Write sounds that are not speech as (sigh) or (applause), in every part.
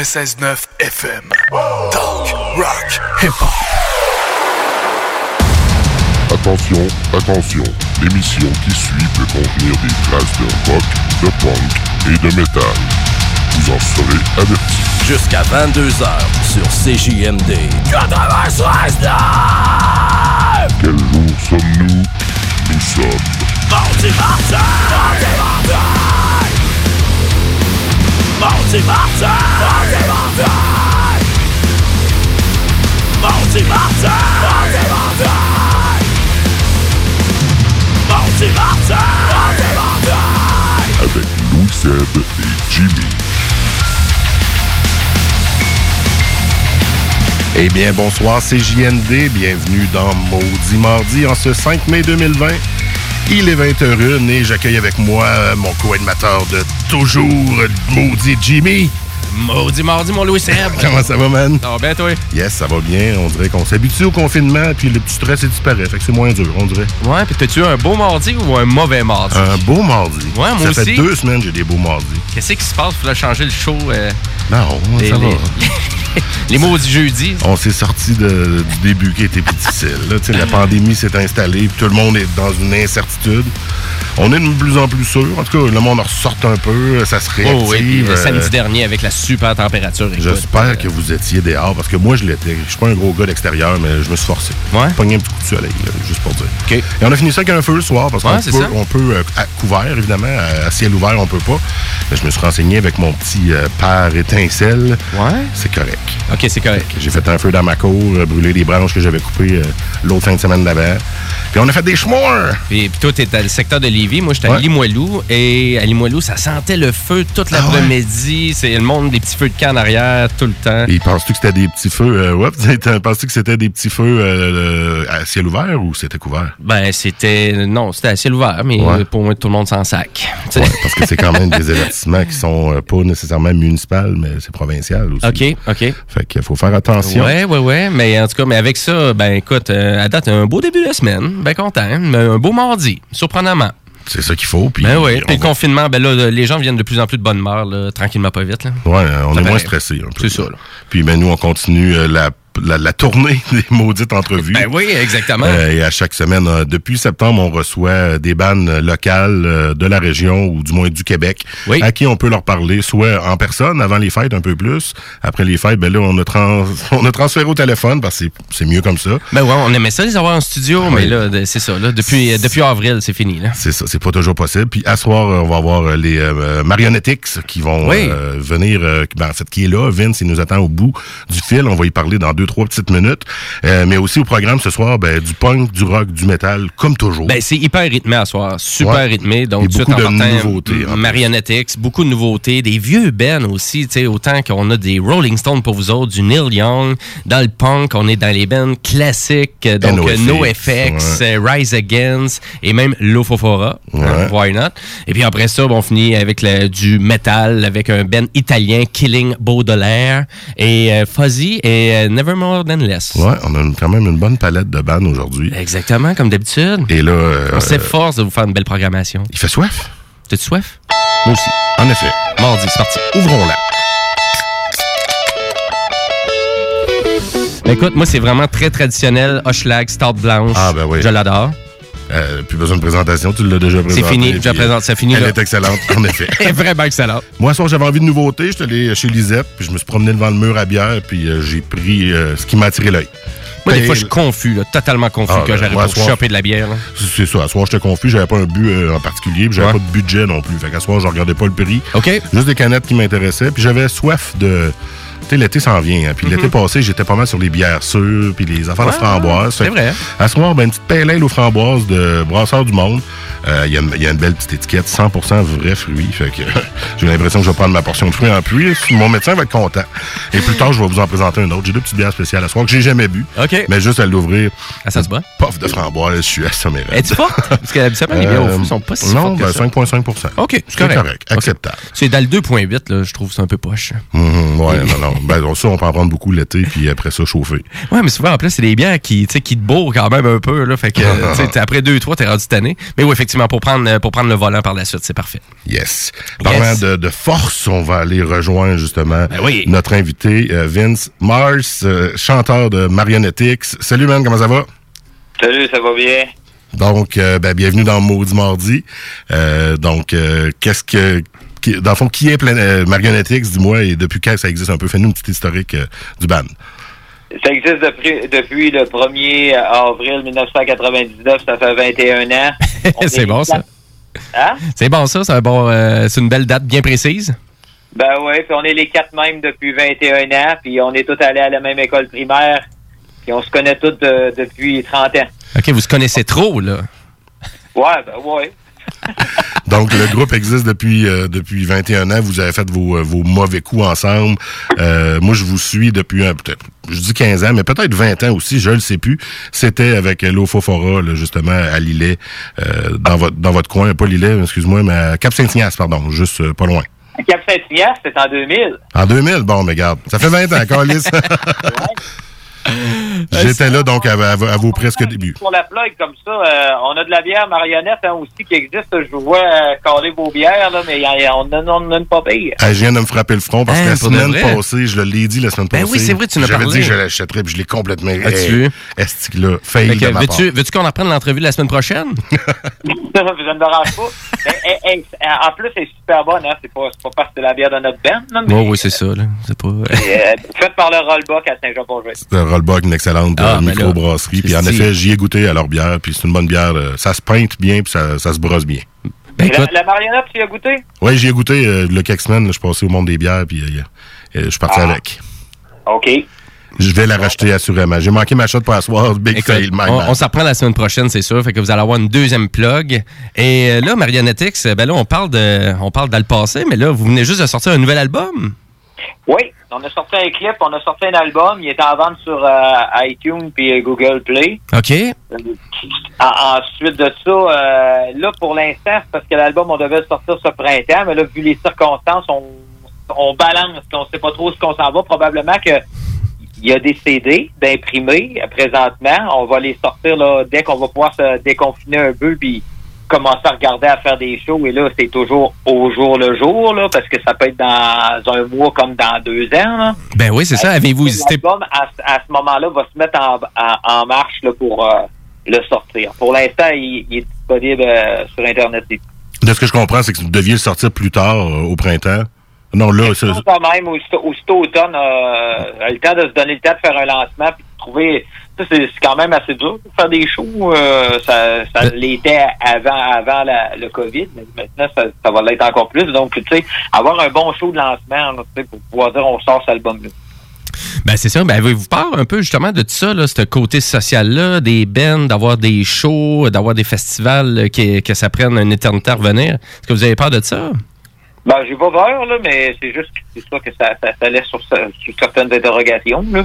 CJMD 96.9 FM. Talk, rock, hip-hop. Attention, attention, l'émission qui suit peut contenir des traces de rock, de punk et de métal. Vous en serez avertis. Jusqu'à 22h sur CJMD. 96.9 Quel jour sommes-nous? Nous sommes Mardi! Mardi Avec Louis Seb et Jimmy. Eh bien, bonsoir, c'est JND. Bienvenue dans Maudit Mardi en ce 5 mai 2020. Il est 20h01 et j'accueille avec moi euh, mon co-animateur de toujours, Maudit Jimmy. Maudit mardi, mon Louis Seb. (laughs) Comment ça va, man? Ça va bien, toi? Yes, ça va bien. On dirait qu'on s'habitue au confinement puis le petit stress, il disparaît. Fait que c'est moins dur, on dirait. Ouais, pis t'as-tu eu un beau mardi ou un mauvais mardi? Un beau mardi. Ouais, moi ça fait aussi. deux semaines que j'ai des beaux mardis. Qu'est-ce qui se passe? Faudrait changer le show. euh, Non, les, ça va. les, (laughs) les maudits jeudis. On s'est sorti de- du début qui était plus difficile. Là, la pandémie s'est installée, puis tout le monde est dans une incertitude. On est de plus en plus sûr. En tout cas, le monde en ressort un peu, ça se réactive. Oh, oui, puis le euh, samedi dernier avec la super température. J'espère euh, que vous étiez dehors, parce que moi, je l'étais. Je suis pas un gros gars d'extérieur, mais je me suis forcé. Ouais? Pogné un petit coup de soleil, là, juste pour dire. Et on a fini ça avec un feu le soir, parce Ouais, qu'on peut, on peut euh, à couvert, évidemment, à, à ciel ouvert, on peut pas. Mais je me suis renseigné avec mon petit euh, père étincelle. Ouais? C'est correct. OK, c'est correct. J'ai fait un feu dans ma cour, euh, brûlé des branches que j'avais coupées euh, l'autre fin de semaine d'avant. Puis on a fait des chemins! Puis, puis toi, t'es dans le secteur de Lévis. Moi, j'étais à. Limoilou. Et à Limoilou, ça sentait le feu toute Ah ouais? l'après-midi. C'est le monde des petits feux de camp en arrière tout le temps. Et penses-tu que c'était des petits feux... Euh, ouais, (laughs) penses-tu que c'était des petits feux euh, à ciel ouvert ou c'était couvert? Ben, c'était. Non, c'était à ciel ouvert, mais Ouais. pour moi, tout le monde s'en sac. (laughs) Parce que c'est quand même des avertissements qui sont pas nécessairement municipales, mais c'est provincial aussi. OK, OK. Fait qu'il faut faire attention. Ouais, ouais, ouais. Mais en tout cas, mais avec ça, ben écoute, euh, à date, un beau début de semaine. Ben content. Mais un beau mardi, surprenamment. C'est ça qu'il faut. Puis Ben oui. Puis le va- confinement, ben là, les gens viennent de plus en plus de bonne humeur, là, tranquillement pas vite. Là. Ouais, on Ça est moins stressé un peu. C'est ça, là. Puis ben nous, on continue euh, la, la, la tournée (laughs) des maudites entrevues. Ben oui, exactement. Euh, et à chaque semaine, euh, depuis septembre, on reçoit euh, des bandes euh, locales euh, de la région ou du moins du Québec Oui. à qui on peut leur parler, soit en personne avant les fêtes un peu plus. Après les fêtes, ben là, on a, trans- (laughs) on a transféré au téléphone parce que c'est- mieux comme ça. Ben ouais, on aimait ça les avoir en studio, mais Oui. là, c'est ça. Là, depuis, depuis avril, c'est fini. C'est ça, c'est pas toujours possible. Puis à soir, on va avoir les Marionetics qui vont Oui. venir, qui- ben, en fait, qui est là. Vince, il nous attend au bout du fil. On va y parler dans deux, trois petites minutes. Euh, mais aussi au programme ce soir, ben, du punk, du rock, du métal, comme toujours. Ben, c'est hyper rythmé à soir. Super Ouais. rythmé. Donc, Et beaucoup de partant, nouveautés, en plus. Marionettix, beaucoup de nouveautés. Des vieux bands aussi. Autant qu'on a des Rolling Stones pour vous autres, du Neil Young. Dans le punk, on est dans les bands classiques. euh, Donc, NoFX, euh, NoFX, euh, Rise Against et même Lofofora. Ouais. Hein, Why not? Et puis après ça, on finit avec le- du metal, avec un band italien, Killing Baudelaire, et euh, Fuzzy et euh, Nevermore Than Less. Ouais, on a une- quand même une bonne palette de bandes aujourd'hui. Exactement, comme d'habitude. Et là, euh, On s'efforce de vous faire une belle programmation. il fait soif. T'as-tu soif? Moi aussi. En effet. Mardi, c'est parti. Ouvrons-la. Écoute, moi, c'est vraiment très traditionnel. Hochelag, Stout Blanche. Ah, ben oui. Je l'adore. Euh, plus besoin de présentation, tu l'as déjà présenté. fini, je la puis, présente, c'est fini, Elle là. est excellente, en effet. (laughs) Elle est vraiment excellente. Moi, soir, j'avais envie de nouveautés. Je suis allé chez Lisette, puis je me suis promené devant le mur à bière, puis euh, j'ai pris euh, ce qui m'a attiré l'œil. Moi, des fois, je suis confus, là, totalement confus Ah, quand ben, j'arrive pour soir- choper de la bière. C'est ça. À soir, j'étais confus. J'avais pas un but euh, en particulier, puis j'avais Ouais. pas de budget non plus. Fait qu'à soir, je regardais pas le prix. OK? Juste des canettes qui m'intéressaient, puis j'avais soif de. L'été s'en vient. hein. Puis l'été passé, j'étais pas mal sur les bières sûres, puis les affaires Mhm. De framboises. c'est vrai. À ce soir, ben, une petite pale ale aux framboises de Brasseur du Monde. Euh, Il y, a une- il y a une belle petite étiquette, 100% vrais fruits. Fait que (laughs) j'ai l'impression que je vais prendre ma portion de fruits en pluie. Mon médecin va être content. Et plus tard, je vais vous en présenter un autre. J'ai deux petites bières spéciales à ce soir que j'ai jamais bu. OK. Mais juste à l'ouvrir, Ah, ça se bat? pof de framboise, je suis assommé. Es-tu forte? Parce que habituellement, les bières au fou sont pas si Euh, Non, fortes que ben, ça. 5,5% OK, c'est correct. correct, acceptable. C'est dans le 2.8, là, je trouve que c'est un peu poche. Mhm, ouais, non, non. Ben, ça, on peut en prendre beaucoup l'été, puis après ça, chauffer. Ouais, mais souvent, en plus, c'est des bières qui, tu sais, qui te bourrent quand même un peu, là. Fait que, (laughs) après deux, trois, t'es rendu tanné. Mais oui, effectivement, pour prendre, euh, pour prendre le volant par la suite, c'est parfait. Yes. Parlant de, de force, on va aller rejoindre justement Ben oui. notre invité, euh, Vince Mars, euh, chanteur de Marionettix. Salut, man, comment ça va? Salut, ça va bien? Donc, euh, ben, bienvenue dans Maudit Mardi. Euh, donc, euh, qu'est-ce que... qui- dans le fond, qui est plein, euh, Marionettix, dis-moi, et depuis quand ça existe un peu? Fais-nous une petite historique euh, du band. Ça existe depuis, depuis le 1er avril 1999, ça fait 21 ans. (laughs) C'est est bon, ça. Hein? C'est bon, ça. C'est un bon, euh, c'est une belle date bien précise. Ben oui, puis on est les quatre mêmes depuis 21 ans, puis on est tous allés à la même école primaire, puis on se connaît tous euh, depuis 30 ans. OK, vous se connaissez trop, là. Ouais, ben ouais. (laughs) Donc, le groupe existe depuis euh, depuis 21 ans. Vous avez fait vos, euh, vos mauvais coups ensemble. Euh, moi, je vous suis depuis un je dis 15 ans, mais peut-être 20 ans aussi, je le sais plus. C'était avec l'Ofofora, justement, à Lillet, euh, dans votre dans votre coin, pas Lillet, excuse-moi, mais à Cap-Saint-Ignace, pardon, juste pas loin. Cap Saint-Ignace, c'était en 2000. En 2000, bon, mais garde, ça fait 20 ans, Carlis. (laughs) (laughs) J'étais là, donc, à, à- à vos presque débuts. Pour la plug comme ça, euh, on a de la bière marionnette hein, aussi qui existe. Je vous vois euh, caler vos bières, là, mais y a- on en a une pas pire. Ah, je viens de me frapper le front parce Hein, que la pour de semaine passée, je l'ai dit la semaine Ben passée. oui, c'est vrai, tu en as J'avais dit que je l'achèterais, puis je l'ai complètement... As-tu vu? Est-ce que là, fail Fait que, de ma part. veux-tu, veux-tu qu'on en prenne l'entrevue la semaine prochaine? (laughs) ça ne me dérange pas. Mais, eh, eh, en plus, c'est super bonne. Hein? C'est pas, pas parce que c'est la bière de notre band. Là, mais, Oh, oui, c'est ça, là. C'est pas. euh, faite par le Rollbuck à Saint-Jean-Port-Jouet. C'est un Rollbuck, une excellente Ah, euh, ben microbrasserie. Puis en effet, j'y ai goûté à leur bière, puis c'est une bonne bière. euh, ça se peinte bien, puis ça, ça se brosse bien. Ben, Et la, la marionnette, tu y as goûté? Oui, j'y ai goûté euh, le quelques semaines. Je suis passé au monde des bières, puis euh, euh, je suis parti Ah. avec. OK. Je vais la racheter assurément. J'ai manqué ma shot pour asseoir. Big écoute, fail, my on, man. on s'en reprend la semaine prochaine, c'est sûr. Fait que vous allez avoir une deuxième plug. Et là, Marionettix, ben là, on parle de, on parle dans le passé, mais là, vous venez juste de sortir un nouvel album. Oui, on a sorti un clip, on a sorti un album. Il est en vente sur euh, iTunes puis Google Play. OK? Euh, en- ensuite de ça, euh, là, pour l'instant, c'est parce que l'album, on devait le sortir ce printemps, mais là, vu les circonstances, on, on balance, on sait pas trop ce qu'on s'en va. Probablement que il y a des CD d'imprimés présentement. On va les sortir là, dès qu'on va pouvoir se déconfiner un peu, puis commencer à regarder à faire des shows. Et là, c'est toujours au jour le jour, là, parce que ça peut être dans un mois comme dans deux ans. Là. Ben oui, c'est ça. Avez-vous hésité? L'album, à, à ce moment-là, va se mettre en, en- en marche là, pour euh, le sortir. Pour l'instant, il, il est disponible euh, sur Internet. De ce que je comprends, c'est que vous deviez le sortir plus tard, euh, au printemps. Non, là, c'est... Quand même, aussitôt, aussitôt automne, euh, le temps de se donner le temps de faire un lancement puis de trouver. C'est quand même assez dur de faire des shows. euh, ça ça l'était avant avant la- le COVID, mais maintenant, ça, ça va l'être encore plus. Donc, tu sais, avoir un bon show de lancement là, pour pouvoir dire on sort cet album-là. Ben c'est ça. Ben avez-vous peur un peu justement de tout ça, là, ce côté social-là, des bands, d'avoir des shows, d'avoir des festivals, là, qui- que ça prenne une éternité à revenir? Est-ce que vous avez peur de ça? Ben, j'ai pas peur, là, mais c'est juste que c'est ça que ça, ça, ça laisse sur, sur certaines interrogations. Là.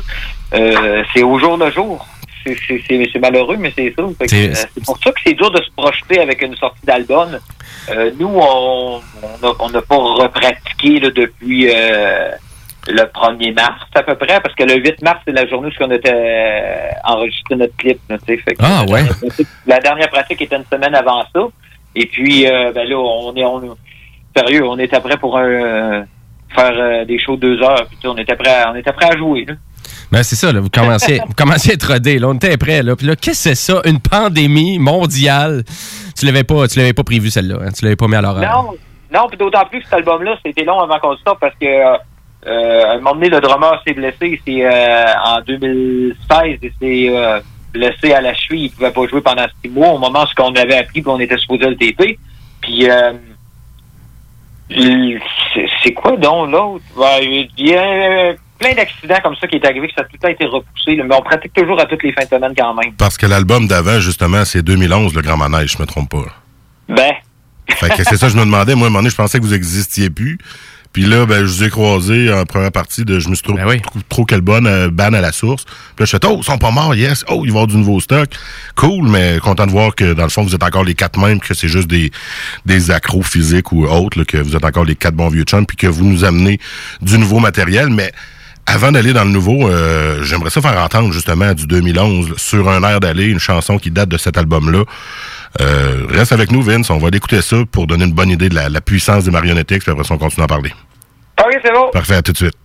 Euh, c'est au jour le jour. C'est- C'est c'est- c'est malheureux, mais c'est ça. Fait que, C'est- euh, C'est pour ça que c'est dur de se projeter avec une sortie d'album. Euh, nous, on n'a on pas repratiqué là, depuis euh, le 1er mars à peu près, parce que le 8 mars, c'est la journée où on était euh, enregistré notre clip. là. Fait que Ah, la ouais. dernière pratique- La dernière pratique était une semaine avant ça. Et puis, euh, ben là, on est... On, sérieux, on était prêt pour un, euh, faire euh, des shows de deux heures. Puis, on était prêt, à, on était prêt à jouer. Là. Ben c'est ça, là, vous commencez, vous à être rodé, là, on était prêt, là. Puis là, qu'est-ce que c'est ça? Une pandémie mondiale? Tu l'avais pas, tu l'avais pas prévu, celle-là, hein? Tu l'avais pas mis à l'horaire. Non, non, puis d'autant plus que cet album-là, c'était long avant qu'on le sorte parce que euh, à un moment donné, le drummer s'est blessé. C'est euh, en 2016, il s'est blessé à la cheville. Il pouvait pas jouer pendant six mois au moment où on avait appris qu'on était supposé le TP. Puis euh, c'est- quoi donc l'autre? Ouais, il y a plein d'accidents comme ça qui est arrivé, que ça a tout le temps été repoussé. mais on pratique toujours à toutes les fins de semaine quand même. Parce que l'album d'avant, justement, c'est 2011, Le Grand Manège, je me trompe pas. Ben, Fait que c'est ça, je me demandais. Moi, à un moment donné, je pensais que vous existiez plus. Puis là, ben, je vous ai croisé en première partie de Je me suis trop, Ben oui. trop, trop quelle bonne euh, ban à la source. Puis là, je fais Oh, ils sont pas morts, yes. Oh, il va y avoir du nouveau stock. Cool, mais content de voir que dans le fond, vous êtes encore les quatre mêmes, que c'est juste des, des accros physiques ou autres, là, que vous êtes encore les quatre bons vieux chums, puis que vous nous amenez du nouveau matériel. Mais Avant d'aller dans le nouveau, euh, j'aimerais ça faire entendre justement du 2011 sur un air d'aller, une chanson qui date de cet album-là. Euh, reste avec nous, Vince. On va écouter ça pour donner une bonne idée de la, la puissance des marionnettes, puis après ça, on continue à parler. OK, c'est bon. Parfait, à tout de suite.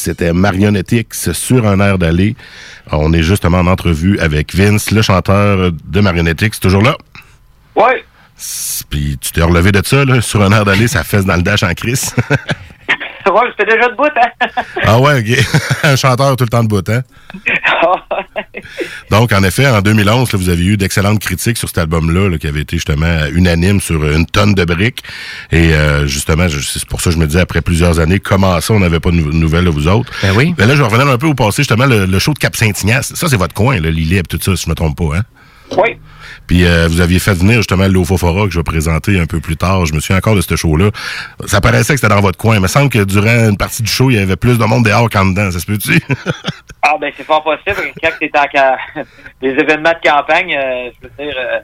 C'était Marionnettix sur un air d'aller. On est justement en entrevue avec Vince, le chanteur de Marionnettix, toujours là. Ouais. Puis tu t'es relevé de ça, là, sur un air d'aller, ça fesse dans le dash en crise. (laughs) Ouais, j'étais déjà debout, hein? ah ouais, ok. (laughs) un chanteur tout le temps de bout, hein? (laughs) Donc, en effet, en 2011, là, vous avez eu d'excellentes critiques sur cet album-là, là, qui avait été justement unanime sur une tonne de briques. Et euh, justement, c'est pour ça que je me disais, après plusieurs années, comment ça, on n'avait pas de nou- nouvelles de vous autres? Ben oui. Mais là, je vais revenir un peu au passé, justement, le, le show de Cap-Saint-Ignace. Ça, c'est votre coin, là, Lilib, tout ça, si je me trompe pas, hein? oui. Puis euh, vous aviez fait venir justement l'Ofofora que je vais présenter un peu plus tard. Je me souviens encore de ce show-là. Ça paraissait que c'était dans votre coin. Il me semble que durant une partie du show, il y avait plus de monde dehors qu'en dedans. Ça se peut-tu? (laughs) Ah, ben, c'est fort possible. Quand t'es en les (laughs) événements de campagne, euh, je veux dire, euh,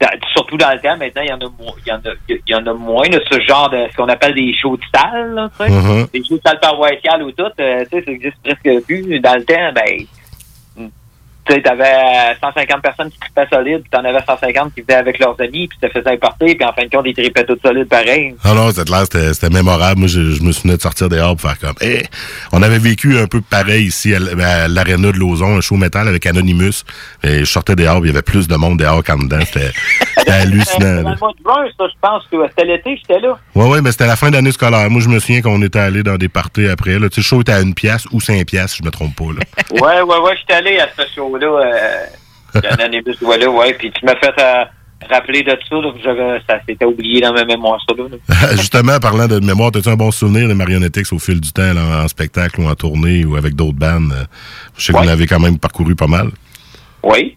dans- surtout dans le temps, maintenant, il y en a, il y en a, il y en a moins de ce genre de, ce qu'on appelle des shows de salle, là, tu sais. Mhm. Des shows de salle paroissiale ou tout, euh, tu sais, ça existe presque plus. Dans le temps, ben, tu sais, t'avais 150 personnes qui tripaient solide, puis t'en avais 150 qui venaient avec leurs amis, puis te faisaient partir, puis en fin de compte, ils tripaient tout solides pareil. Ah non, cette là, c'était mémorable. Moi, je, je me souvenais de sortir dehors pour faire comme. Eh, on avait vécu un peu pareil ici à l'aréna de Lauson, un show métal avec Anonymous. Et je sortais dehors, il y avait plus de monde dehors qu'en dedans. C'était (laughs) hallucinant. dans là. le mois de juin, ça, je pense que c'était l'été, j'étais là. Ouais, ouais, mais c'était la fin d'année scolaire. Moi, je me souviens qu'on était allé dans des parties après. Là. Tu sais, le show était à une pièce ou cinq pièces, je me trompe pas. Là. Ouais, ouais, ouais, j'étais allé à ce show-là. Euh, (laughs) Anonymous, voilà, ouais, puis tu m'as fait euh, rappeler de ça, là, que ça s'était oublié dans ma mémoire, ça, là. là. (laughs) Justement, parlant de mémoire, as-tu un bon souvenir de Marionnettix au fil du temps, là, en spectacle ou en tournée ou avec d'autres bandes? Euh, Je sais que Ouais. vous l'avez quand même parcouru pas mal. Oui.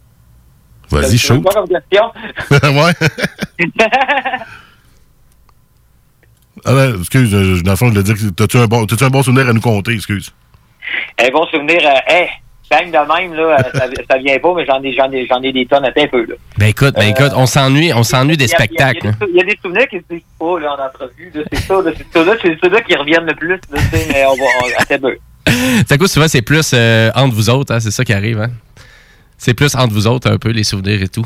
Vas-y, chaud. quoi comme question? (laughs) ouais. Ah, ouais, excuse, euh, dans le fond, je voulais dire que t'as-tu un, bon, t'as-tu un bon souvenir à nous compter, excuse? Un bon souvenir, hey, de même, là, euh, ça, ça vient pas, mais j'en ai, j'en ai, j'en ai des tonnes à un peu, là. Ben écoute, ben écoute, on s'ennuie, on s'ennuie des spectacles. Il y, a des souvenirs qui se disent pas, là, en entrevue, c'est ça, c'est ça, c'est ceux-là qui reviennent le plus, là, mais on va, on, à peu. C'est quoi, souvent, c'est plus euh, entre vous autres, hein, c'est ça qui arrive. Hein? C'est plus entre vous autres, un peu, les souvenirs et tout.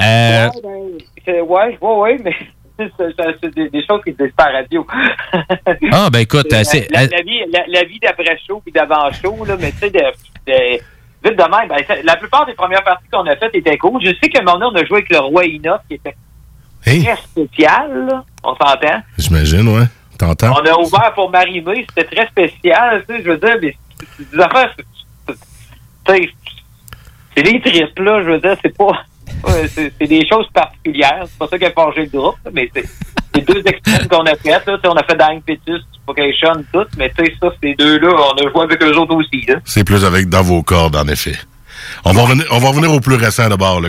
Euh, Ouais, ben, ouais, ouais, ouais, mais (laughs) c'est, des, des choses qui se disent la radio. Ah, ben écoute, (laughs) c'est- la- la vie, la, la vie d'après show puis d'avant show, là, mais tu sais, de, vite de même, ben, la plupart des premières parties qu'on a faites étaient cool. Je sais qu'à un moment donné, on a joué avec le roi Enoch, qui était Hey, très spécial, là. on s'entend. j'imagine, ouais. T'entends? On a ouvert pour Marie-Mé, c'était très spécial, tu sais, je veux dire, mais des affaires, c'est- des tripes, là, je veux dire, c'est pas, c'est des choses particulières, c'est pas ça qui a forgé le groupe, mais c'est deux extrêmes qu'on a fait, là, tu sais, on a fait Dying Fetus, Vocation, tout, mais tu sais, ça, ces deux-là, on a joué avec eux autres aussi. C'est plus avec dans vos cordes, en effet. On va revenir, on va revenir au plus récent d'abord.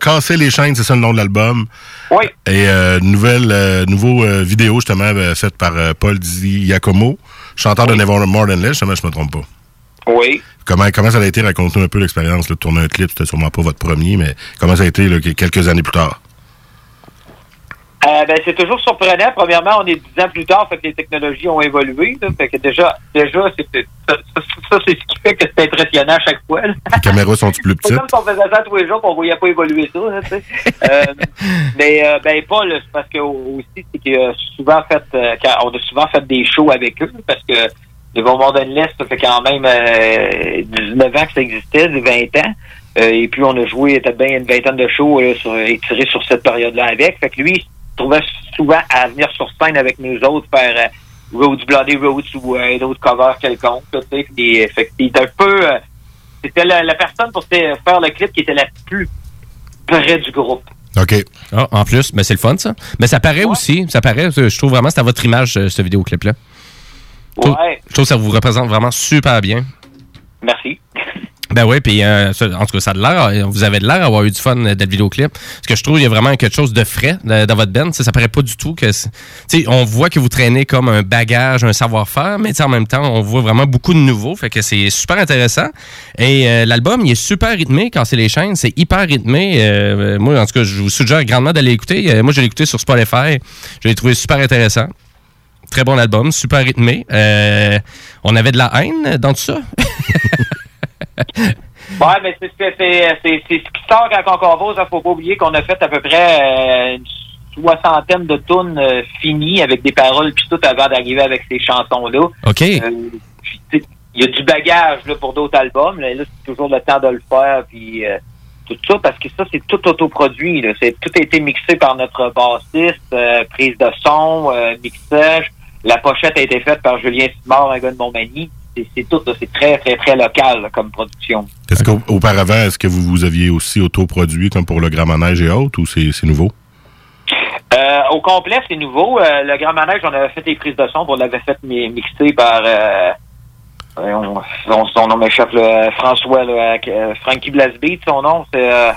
Casser les chaînes, c'est ça le nom de l'album? Oui, Et euh, nouvelle, euh, nouveau euh, vidéo justement euh, faite par Paul Di Giacomo, chanteur de Never More Than Less, justement, je me trompe pas. oui. Comment, comment ça a été? Racontez-nous un peu l'expérience de tourner un clip. C'était sûrement pas votre premier, mais comment ça a été là, quelques années plus tard? Euh, ben, c'est toujours surprenant. Premièrement, on est dix ans plus tard, fait que les technologies ont évolué. Là, fait que déjà, déjà, c'est, c'est- ça, c'est ce qui fait que c'est impressionnant à chaque fois. là. Les caméras sont plus C'est petites? comme si on faisait ça tous les jours qu'on voyait pas évoluer ça, là, tu sais. (laughs) Euh, mais euh, ben pas là, c'est parce que aussi c'est que souvent fait euh, on a souvent fait des shows avec eux parce que le Bonbon de l'Est, ça fait quand même euh, 19 ans que ça existait, 20 ans. Euh, et puis on a joué peut-être bien une vingtaine de shows là, sur, étirés sur cette période-là avec. Fait que lui, trouvait souvent à venir sur scène avec nous autres faire euh, Roads Bloody Roads ou euh, d'autres covers quelconques. sais. Puis, fait un peu euh, c'était la, la personne pour faire le clip qui était la plus près du groupe. OK. ah, en plus, ben c'est le fun, ça. Mais ça paraît aussi, ça paraît, je trouve vraiment, c'est à votre image, euh, ce vidéoclip-là. Ouais, Je trouve que ça vous représente vraiment super bien. merci. Ben oui, puis euh, en tout cas, ça a de l'air, euh, vous avez de l'air d'avoir eu du fun euh, d'être vidéoclip. Parce que je trouve qu'il y a vraiment quelque chose de frais dans votre band. Tu sais, Ça paraît pas du tout que. Tu on voit que vous traînez comme un bagage, un savoir-faire, mais en même temps, on voit vraiment beaucoup de nouveaux. Fait que c'est super intéressant. Et euh, l'album, il est super rythmé quand c'est les chaînes. C'est hyper rythmé. Euh, moi, en tout cas, je vous suggère grandement d'aller écouter. Euh, moi, je l'ai écouté sur Spotify. Je l'ai trouvé super intéressant. Très bon album, super rythmé. Euh, on avait de la haine dans tout ça. (laughs) Ouais, mais c'est c'est- c'est- c'est- c'est ce qui sort quand on compose. Il faut pas oublier qu'on a fait à peu près euh, une soixantaine de tunes euh, finies avec des paroles puis tout avant d'arriver avec ces chansons-là. OK. Euh, il y a du bagage là, pour d'autres albums. Là, Là, c'est toujours le temps de le faire. Puis euh, tout ça, parce que ça, c'est tout autoproduit. Là. C'est, tout a été mixé par notre bassiste, euh, prise de son, euh, mixage. La pochette a été faite par Julien Simard, un gars de Montmagny. C'est, tout, c'est très, très, très local là, comme production. Est-ce qu'auparavant, est-ce que vous, vous aviez aussi autoproduit comme pour le Grand Manège et autres, ou c'est nouveau? Euh, au complet, c'est nouveau. Euh, le Grand Manège, on avait fait des prises de son, on l'avait fait mi- mixer par... Euh, on- son, nom m'échappe, François, là, euh, Frankie Blasbeat, son nom, c'est... Euh,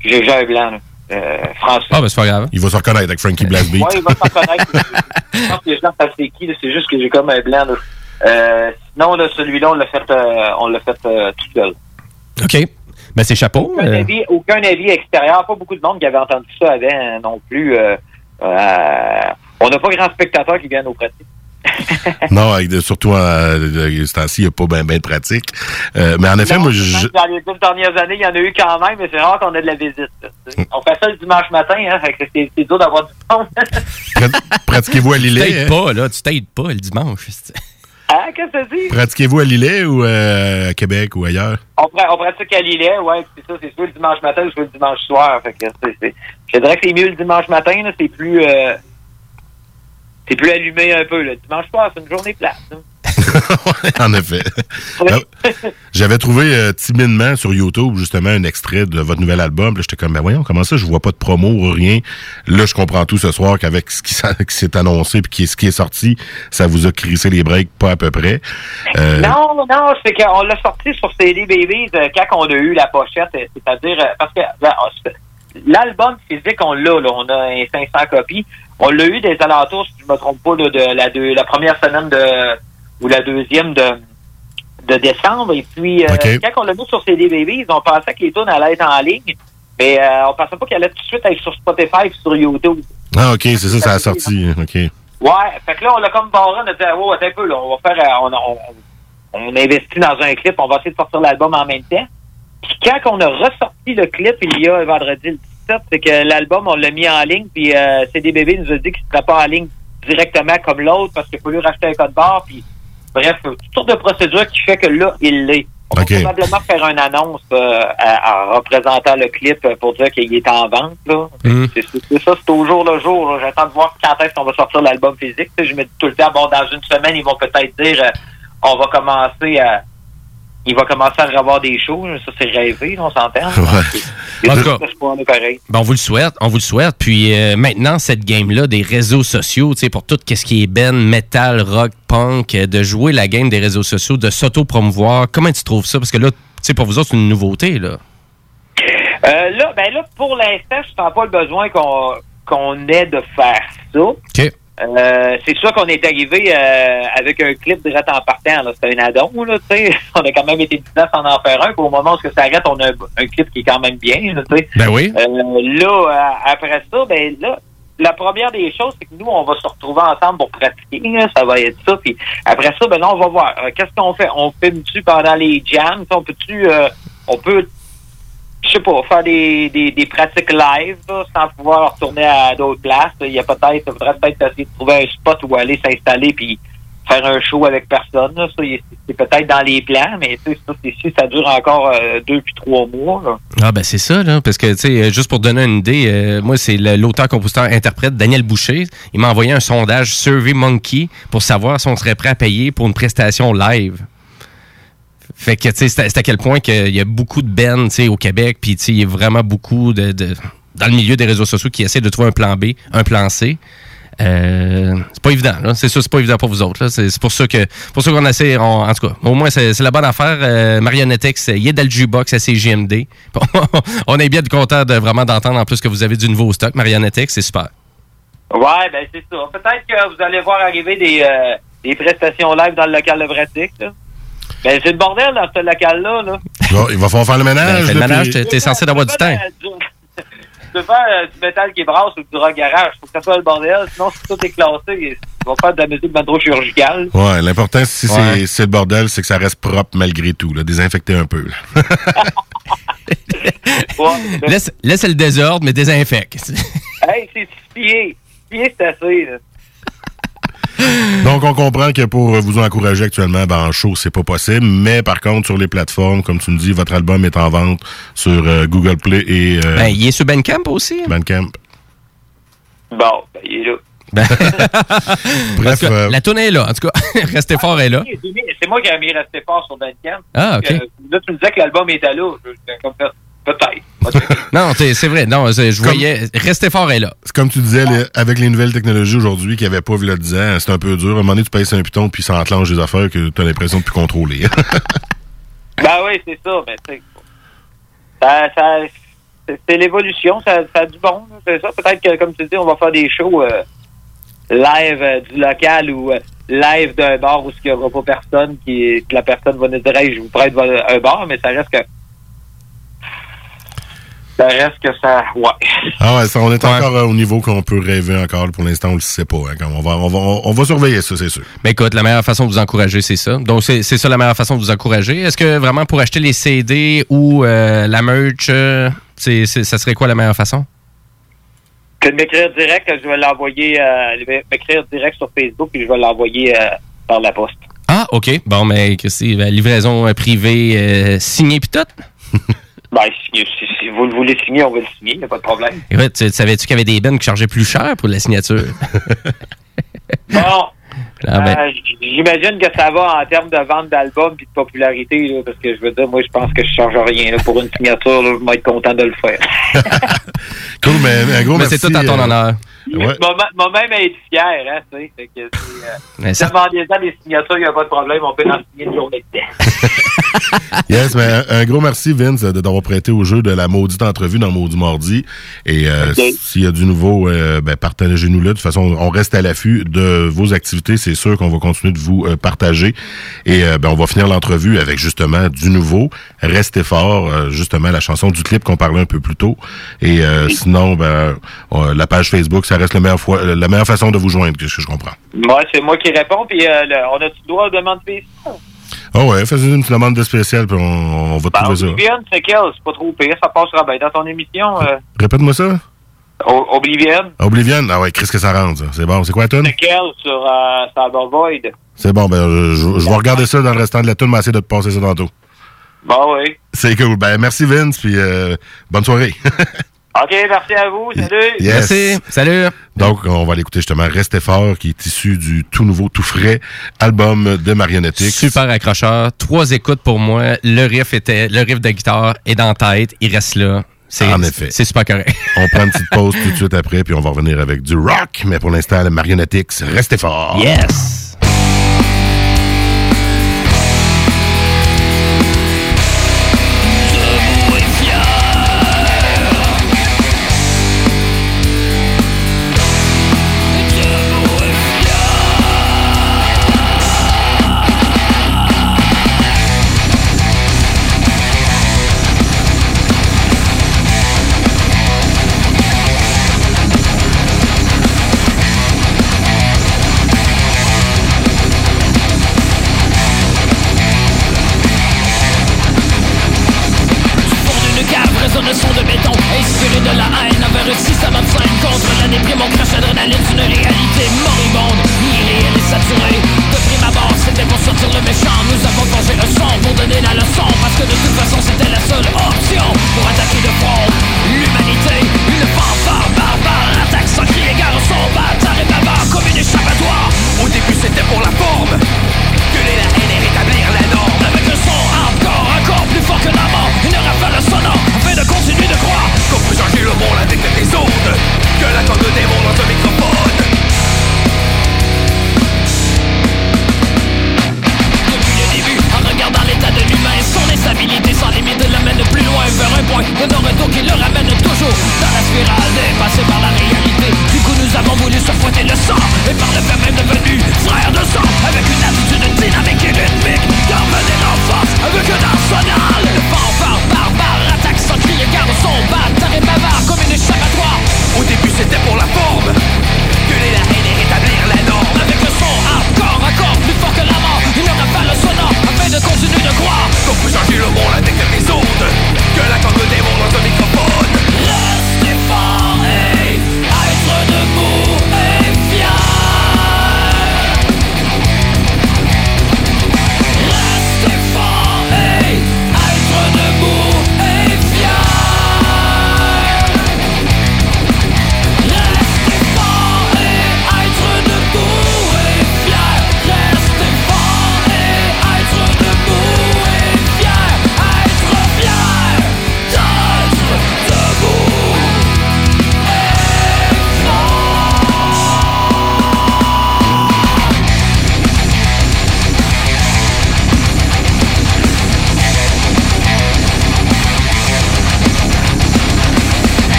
J'ai un blanc, là. Euh, François. Ah, ben c'est pas grave. Il va se reconnaître avec Frankie Blasbeat. Ouais, il va s'en connaître. (laughs) Je pense que les gens savent c'est qui, là, c'est juste que j'ai comme un blanc. Là. Euh, sinon, là, celui-là, on l'a fait, euh, on l'a fait euh, tout seul. OK. Ben c'est chapeau. Aucun, euh, avis, aucun avis extérieur. Pas beaucoup de monde qui avait entendu ça avant non plus. Euh, euh, on n'a pas grand spectateur qui viennent aux pratiques. (laughs) non, avec de- surtout euh, ce temps-ci, il n'y a pas bien ben de pratique. Euh, mais en effet, Non, moi, je, Dans les deux dernières années, il y en a eu quand même, mais c'est rare qu'on ait de la visite. tu. On fait ça le dimanche matin, hein, c'est dur d'avoir du monde. prat- pratiquez-vous à Tu Lillet? t'aides hein? pas, là. Tu t'aides pas le dimanche. Hein, qu'est-ce que? Pratiquez-vous à Lillet ou euh, à Québec ou ailleurs? On, pra- on pratique à Lillet, ouais, c'est ça, c'est soit le dimanche matin ou soit le dimanche soir. Fait que c'est- c'est- je dirais que c'est mieux le dimanche matin, c'est plus euh, c'est plus allumé un peu. Le dimanche soir, c'est une journée plate. (laughs) en effet. Ah, J'avais trouvé euh, timidement sur YouTube justement un extrait de votre nouvel album. Puis j'étais comme, ben voyons, comment ça, je vois pas de promo ou rien? Là, je comprends tout ce soir qu'avec ce qui s'est annoncé puis qui est- ce qui est sorti, ça vous a crissé les breaks pas à peu près. Euh, Non, non, c'est qu'on l'a sorti sur CD Babies euh, quand on a eu la pochette, euh, c'est-à-dire parce que l'album physique, on l'a, là, on a un 500 copies. On l'a eu des alentours, si je me trompe pas, là, de la, de, la première semaine de ou la deuxième de, de décembre. Et puis, euh, quand on l'a mis sur CD Babies, on pensait que les tunes allaient être en ligne, mais euh, on pensait pas qu'elle allait tout de suite être sur Spotify et sur YouTube. Ah, ok, c'est ça, ça a sorti. Ok. Ouais, fait que là, on l'a comme barré, on a dit, oh, attends un peu, là, on va faire, euh, on, on, on investit dans un clip, on va essayer de sortir l'album en même temps. Puis quand on a ressorti le clip, il y a vendredi le 17, c'est que l'album, on l'a mis en ligne, puis euh, CD Bébé nous a dit qu'il ne serait pas en ligne directement comme l'autre, parce qu'il faut lui racheter un code barre, puis bref, euh, toutes sortes de procédures qui fait que là, il l'est. On va probablement faire une annonce euh, à- en représentant le clip euh, pour dire qu'il est en vente, là. Mhm. C'est ça, c'est au jour le jour. J'attends de voir quand est-ce qu'on va sortir l'album physique. Je me dis tout le temps, bon, dans une semaine, ils vont peut-être dire euh, on va commencer à. Il va commencer à avoir des shows. Ça, c'est rêvé, on s'entend. (laughs) Ouais. En tout cas. on est pareil. Ben, on vous le souhaite, on vous le souhaite. Puis euh, maintenant, cette game-là des réseaux sociaux, tu sais, pour tout ce qui est ben, metal, rock, punk, euh, de jouer la game des réseaux sociaux, de s'auto-promouvoir, comment tu trouves ça? Parce que là, tu sais, pour vous autres, c'est une nouveauté, là. Euh, là, ben là, pour l'instant, je sens pas le besoin qu'on qu'on ait de faire ça. OK. Euh, c'est sûr qu'on est arrivé euh, avec un clip direct en partant. là. C'était un addon, là, tu sais. (laughs) On a quand même été 19 sans en faire un. Puis au moment où ça arrête, on a un, clip qui est quand même bien, là, tu sais. Ben oui. Euh, là, euh, après ça, ben là, la première des choses, c'est que nous, on va se retrouver ensemble pour pratiquer. là. ça va être ça. Puis après ça, ben là, on va voir. Qu'est-ce qu'on fait? On filme-tu pendant les jams? On peut-tu euh, on peut je sais pas, faire des, des, pratiques live sans pouvoir retourner à d'autres places. Il y a peut-être, faudrait peut-être essayer de trouver un spot où aller s'installer puis faire un show avec personne. Ça, c'est peut-être dans les plans, mais ça, si ça dure encore euh, deux puis trois mois. Ah ben c'est ça, là, parce que, tu sais, euh, juste pour donner une idée, euh, moi, c'est le- l'auteur-compositeur-interprète Daniel Boucher. Il m'a envoyé un sondage Survey Monkey pour savoir si on serait prêt à payer pour une prestation live. Fait que, tu sais, c'est à- quel point qu'il y a beaucoup de bands, tu sais, au Québec, puis, tu sais, il y a vraiment beaucoup de, de- dans le milieu des réseaux sociaux qui essaient de trouver un plan B, un plan C. Euh, c'est pas évident, là. C'est sûr, c'est pas évident pour vous autres. C'est pour ça que, pour ça qu'on essaie, en tout cas, au moins, c'est la bonne affaire. Euh, Marionettex, il est dans le jukebox à CGMD. (laughs) on est bien content de vraiment d'entendre en plus que vous avez du nouveau stock. Marionettex, c'est super. Ouais, ben c'est ça. Peut-être que vous allez voir arriver des, euh, des prestations live dans le local de pratique. Là. Ben c'est le bordel dans ce local-là. Là. Bon, il va falloir faire le Ben, ménage. le ménage, t'es- t'es censé d'avoir du temps. Tu veux faire euh, du métal qui brasse ou du rock garage. Faut que ça soit le bordel. Sinon, si tout est classé, tu vas faire de la musique chirurgicale. Ouais, l'important, si c'est- Ouais. c'est le bordel, c'est que ça reste propre malgré tout. Là, désinfecter un peu. là. (laughs) Ouais, Laisse, laisse le désordre, mais désinfecte. hey, c'est six pieds. Six pieds, c'est assez. Là. Donc, on comprend que pour vous encourager actuellement, ben, en show, c'est pas possible. Mais par contre, sur les plateformes, comme tu me dis, votre album est en vente sur euh, Google Play et euh, Ben, il est sur Bandcamp aussi. Bandcamp. Bon, ben, il est là. En (laughs) Bref, cas, euh, la tournée est là. En tout cas, (laughs) restez fort, elle est là. C'est moi qui ai mis rester fort sur Bandcamp. Ah, OK. Euh, là, tu me disais que l'album était là. Je- j'étais comme ça. Peut-être. (laughs) Non, c'est vrai. Non, c'est- je voyais. Restez fort, est là. c'est comme tu disais, les- avec les nouvelles technologies aujourd'hui qu'il n'y avait pas vu 10 ans, c'est un peu dur. À un moment donné, tu pèses un piton puis ça enclenche des affaires que tu as l'impression de plus contrôler. (laughs) ben oui, c'est ça. Mais tu sais, ça, ça, c'est l'évolution. Ça, ça a du bon. C'est ça. Peut-être que, comme tu dis, on va faire des shows euh, live euh, du local ou euh, live d'un bar où il n'y aura pas personne, qui, que la personne va nous dire Hey, je vous prête un bar, mais ça reste que. Ça reste que ça. Ouais. Ah ouais, ça, on est Ouais. encore euh, au niveau qu'on peut rêver encore. Pour l'instant, on le sait pas. hein, quand on, va, on, va, on va surveiller ça, c'est sûr. Ben écoute, la meilleure façon de vous encourager, c'est ça. Donc, c'est ça la meilleure façon de vous encourager. Est-ce que vraiment pour acheter les CD ou euh, la merch, euh, c'est ça serait quoi la meilleure façon? Que de m'écrire direct, je vais l'envoyer, euh, m'écrire direct sur Facebook et je vais l'envoyer euh, par la poste. Ah, OK. Bon, mais que c'est la livraison privée euh, signée pis tout? (laughs) Ben, si, si- si vous le voulez signer, on va le signer, il n'y a pas de problème. Écoute, tu savais-tu qu'il y avait des bennes qui chargeaient plus cher pour la signature? (laughs) Bon, Ah, ben, euh, j'imagine que ça va en termes de vente d'albums et de popularité, là, parce que je veux dire, moi, je pense que je change rien. là. pour une signature, là, je vais être content de le faire. (laughs) Cool, mais un gros mais merci. c'est tout à ton euh, honneur. Ouais. Moi- Moi-même être fier, hein, tu sais. Fait que c'est, euh, ça- Demandez-en des signatures, il n'y a pas de problème, on peut en signer une journée de. (laughs) Yes, mais un, un gros merci, Vince, de d'avoir prêté au jeu de la maudite entrevue dans Maudit Mardi. Et euh, Ok. s'il y a du nouveau, euh, ben, partagez-nous là. De toute façon, on reste à l'affût de vos activités. C'est sûr qu'on va continuer de vous euh, partager. Et euh, ben, on va finir l'entrevue avec justement du nouveau. Restez fort, euh, justement, la chanson du clip qu'on parlait un peu plus tôt. Et sinon, ben, la page Facebook, ça reste la meilleure, fois, la meilleure façon de vous joindre, que ce que je comprends? Moi, c'est moi qui réponds, puis euh, le- on a-tu le droit de demander spéciale? Ah ouais, faites une demande de spécial, puis on, on va Ben, trouver ça. Oblivion, c'est quel? C'est pas trop pire, ça passera bien dans ton émission. Euh, Répète-moi ça. O- Oblivion, Oblivion, ah ouais, qu'est-ce que ça rentre, ça? C'est bon. C'est quoi la tune? c'est quel sur euh, Cyber Void? C'est bon, ben, je, vais regarder ça dans le restant de la tune, mais essayer de te passer ça tantôt. Bon, oui. C'est cool. Ben, merci Vince, puis euh, bonne soirée. (laughs) OK, merci à vous. Salut. Yes. Merci. Salut. Donc, on va aller écouter justement Restez fort, qui est issu du tout nouveau, tout frais album de Marionnettix. Super accrocheur. Trois écoutes pour moi. Le riff était, le riff de guitare est dans la tête. Il reste là. C'est, En effet. C'est super correct. On prend une petite pause (laughs) tout de suite après, puis on va revenir avec du rock. Mais pour l'instant, le Marionnettix, Restez fort. Yes.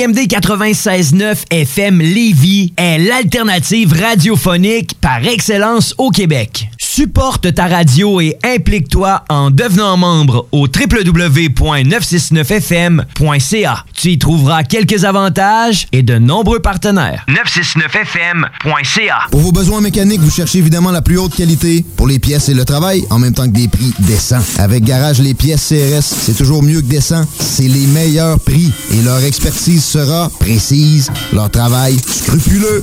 CJMD 96.9 FM Lévis l'alternative radiophonique par excellence au Québec. Supporte ta radio et implique-toi en devenant membre au www.969fm.ca. Tu y trouveras quelques avantages et de nombreux partenaires. 969fm.ca. Pour vos besoins mécaniques, vous cherchez évidemment la plus haute qualité pour les pièces et le travail, en même temps que des prix décents. Avec Garage Les Pièces CRS, c'est toujours mieux que décent. C'est les meilleurs prix et leur expertise sera précise, leur travail scrupuleux.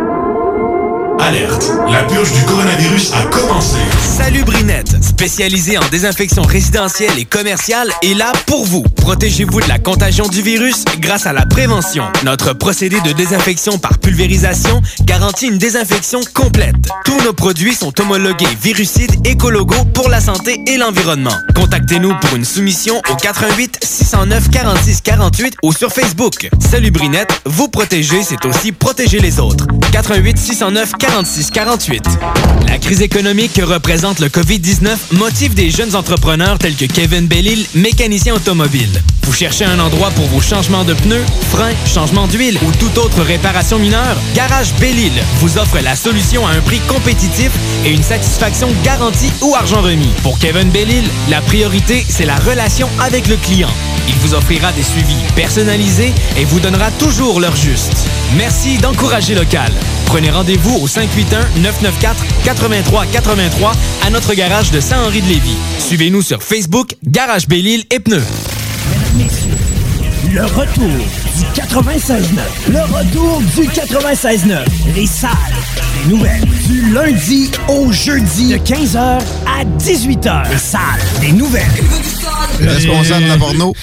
Alerte, la purge du coronavirus a commencé. Salut Brinette, spécialisée en désinfection résidentielle et commerciale, est là pour vous. Protégez-vous de la contagion du virus grâce à la prévention. Notre procédé de désinfection par pulvérisation garantit une désinfection complète. Tous nos produits sont homologués virucides écologo pour la santé et l'environnement. Contactez-nous pour une soumission au 88 609 46 48 ou sur Facebook. Salut Brinette, vous protéger, c'est aussi protéger les autres. 88 609 46 48. La crise économique que représente le COVID-19 motive des jeunes entrepreneurs tels que Kevin Bellil, mécanicien automobile. Vous cherchez un endroit pour vos changements de pneus, freins, changement d'huile ou toute autre réparation mineure? Garage Bellil vous offre la solution à un prix compétitif et une satisfaction garantie ou argent remis. Pour Kevin Bellil, la priorité, c'est la relation avec le client. Il vous offrira des suivis personnalisés et vous donnera toujours l'heure juste. Merci d'encourager local. Prenez rendez-vous au 581-994-8383 à notre garage de Saint-Henri-de-Lévis. Suivez-nous sur Facebook, Garage Bellil et Pneus. Le retour du 96.9. Le retour du 96.9. Les salles des nouvelles. Du lundi au jeudi de 15h à 18h. Les salles des nouvelles. Responsable de la porno.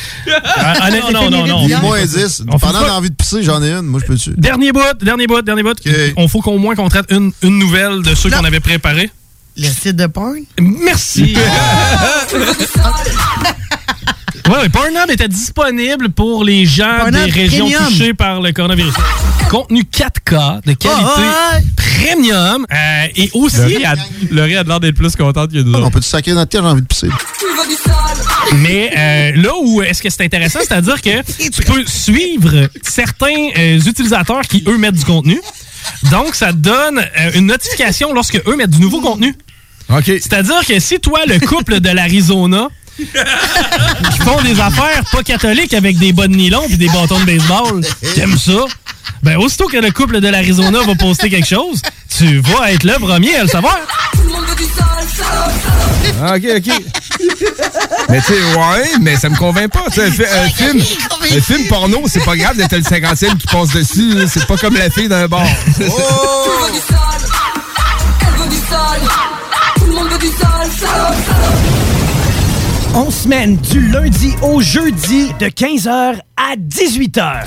Ah, non, non, non, non. Dis-moi 10. On fait Pendant l'envie de pisser, j'en ai une. Moi, je peux dessus. Dernier bout, dernier bout, dernier bout. On faut qu'au moins qu'on traite une, une nouvelle de ceux qu'on avait préparés. Le site de porn? Merci. (laughs) Ouais, ouais, Pornhub était disponible pour les gens Pornhub des régions Premium. touchées par le coronavirus. Contenu 4K de qualité Ah, premium euh, et aussi... Laurie a, l'air d'être plus contente que nous autres. On peut-tu sacrer notre terre, j'ai envie de pisser. Mais euh, là où est-ce que c'est intéressant, c'est-à-dire que (laughs) tu peux suivre certains euh, utilisateurs qui, eux, mettent du contenu. Donc, ça te donne euh, une notification lorsque eux mettent du nouveau contenu. C'est-à-dire que si toi, le couple de l'Arizona, (laughs) qui font des affaires pas catholiques avec des bas de nylon et des bâtons de baseball, t'aimes ça? Ben, aussitôt que le couple de l'Arizona va poster quelque chose, tu vas être le premier à le savoir. Ah, ok, ok. mais tu sais, ouais, mais ça me convainc pas. Un, fi- un film, un film porno, c'est pas grave d'être le 50e qui passe dessus. C'est pas comme la fille d'un bar. (laughs) du sol, sol, sol. On semaine du lundi au jeudi de 15h à 18h.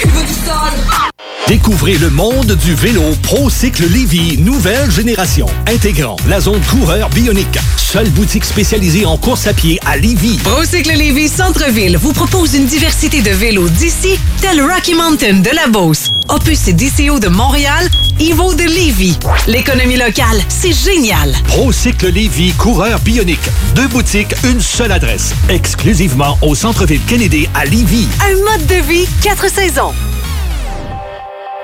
Découvrez le monde du vélo ProCycle Lévy, nouvelle génération, intégrant la zone coureur bionique. Seule boutique spécialisée en course à pied à Lévy. Procycle Lévis Centre-Ville vous propose une diversité de vélos d'ici, tel Rocky Mountain de la Beauce, Opus DCO de Montréal, Evo de Lévis. L'économie locale, c'est génial. ProCycle Lévy, coureur bionique. Deux boutiques, une seule adresse. Exclusivement au centre-ville Kennedy à Lévy. Un mode de vie, quatre saisons.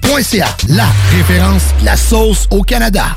saucepiquante.ca. La référence la sauce au Canada.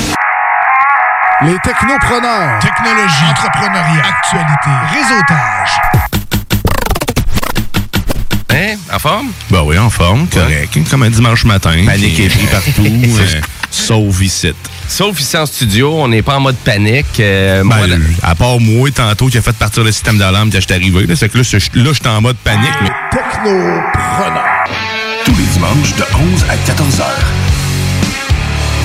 Les technopreneurs. Technologie. Entrepreneuriat. Actualité. Réseautage. Hein? En forme? Ben oui, en forme, correct. Comme un dimanche matin. Panique pris partout, (laughs) euh, Sauf ici. Sauf ici en studio, on n'est pas en mode panique. Euh, moi, Ben, à part moi, tantôt, qui a fait partir le système d'alarme quand je suis arrivé. Là, c'est que là, je j'étais en mode panique. Mais... Technopreneur. Tous les dimanches de 11 à 14 heures.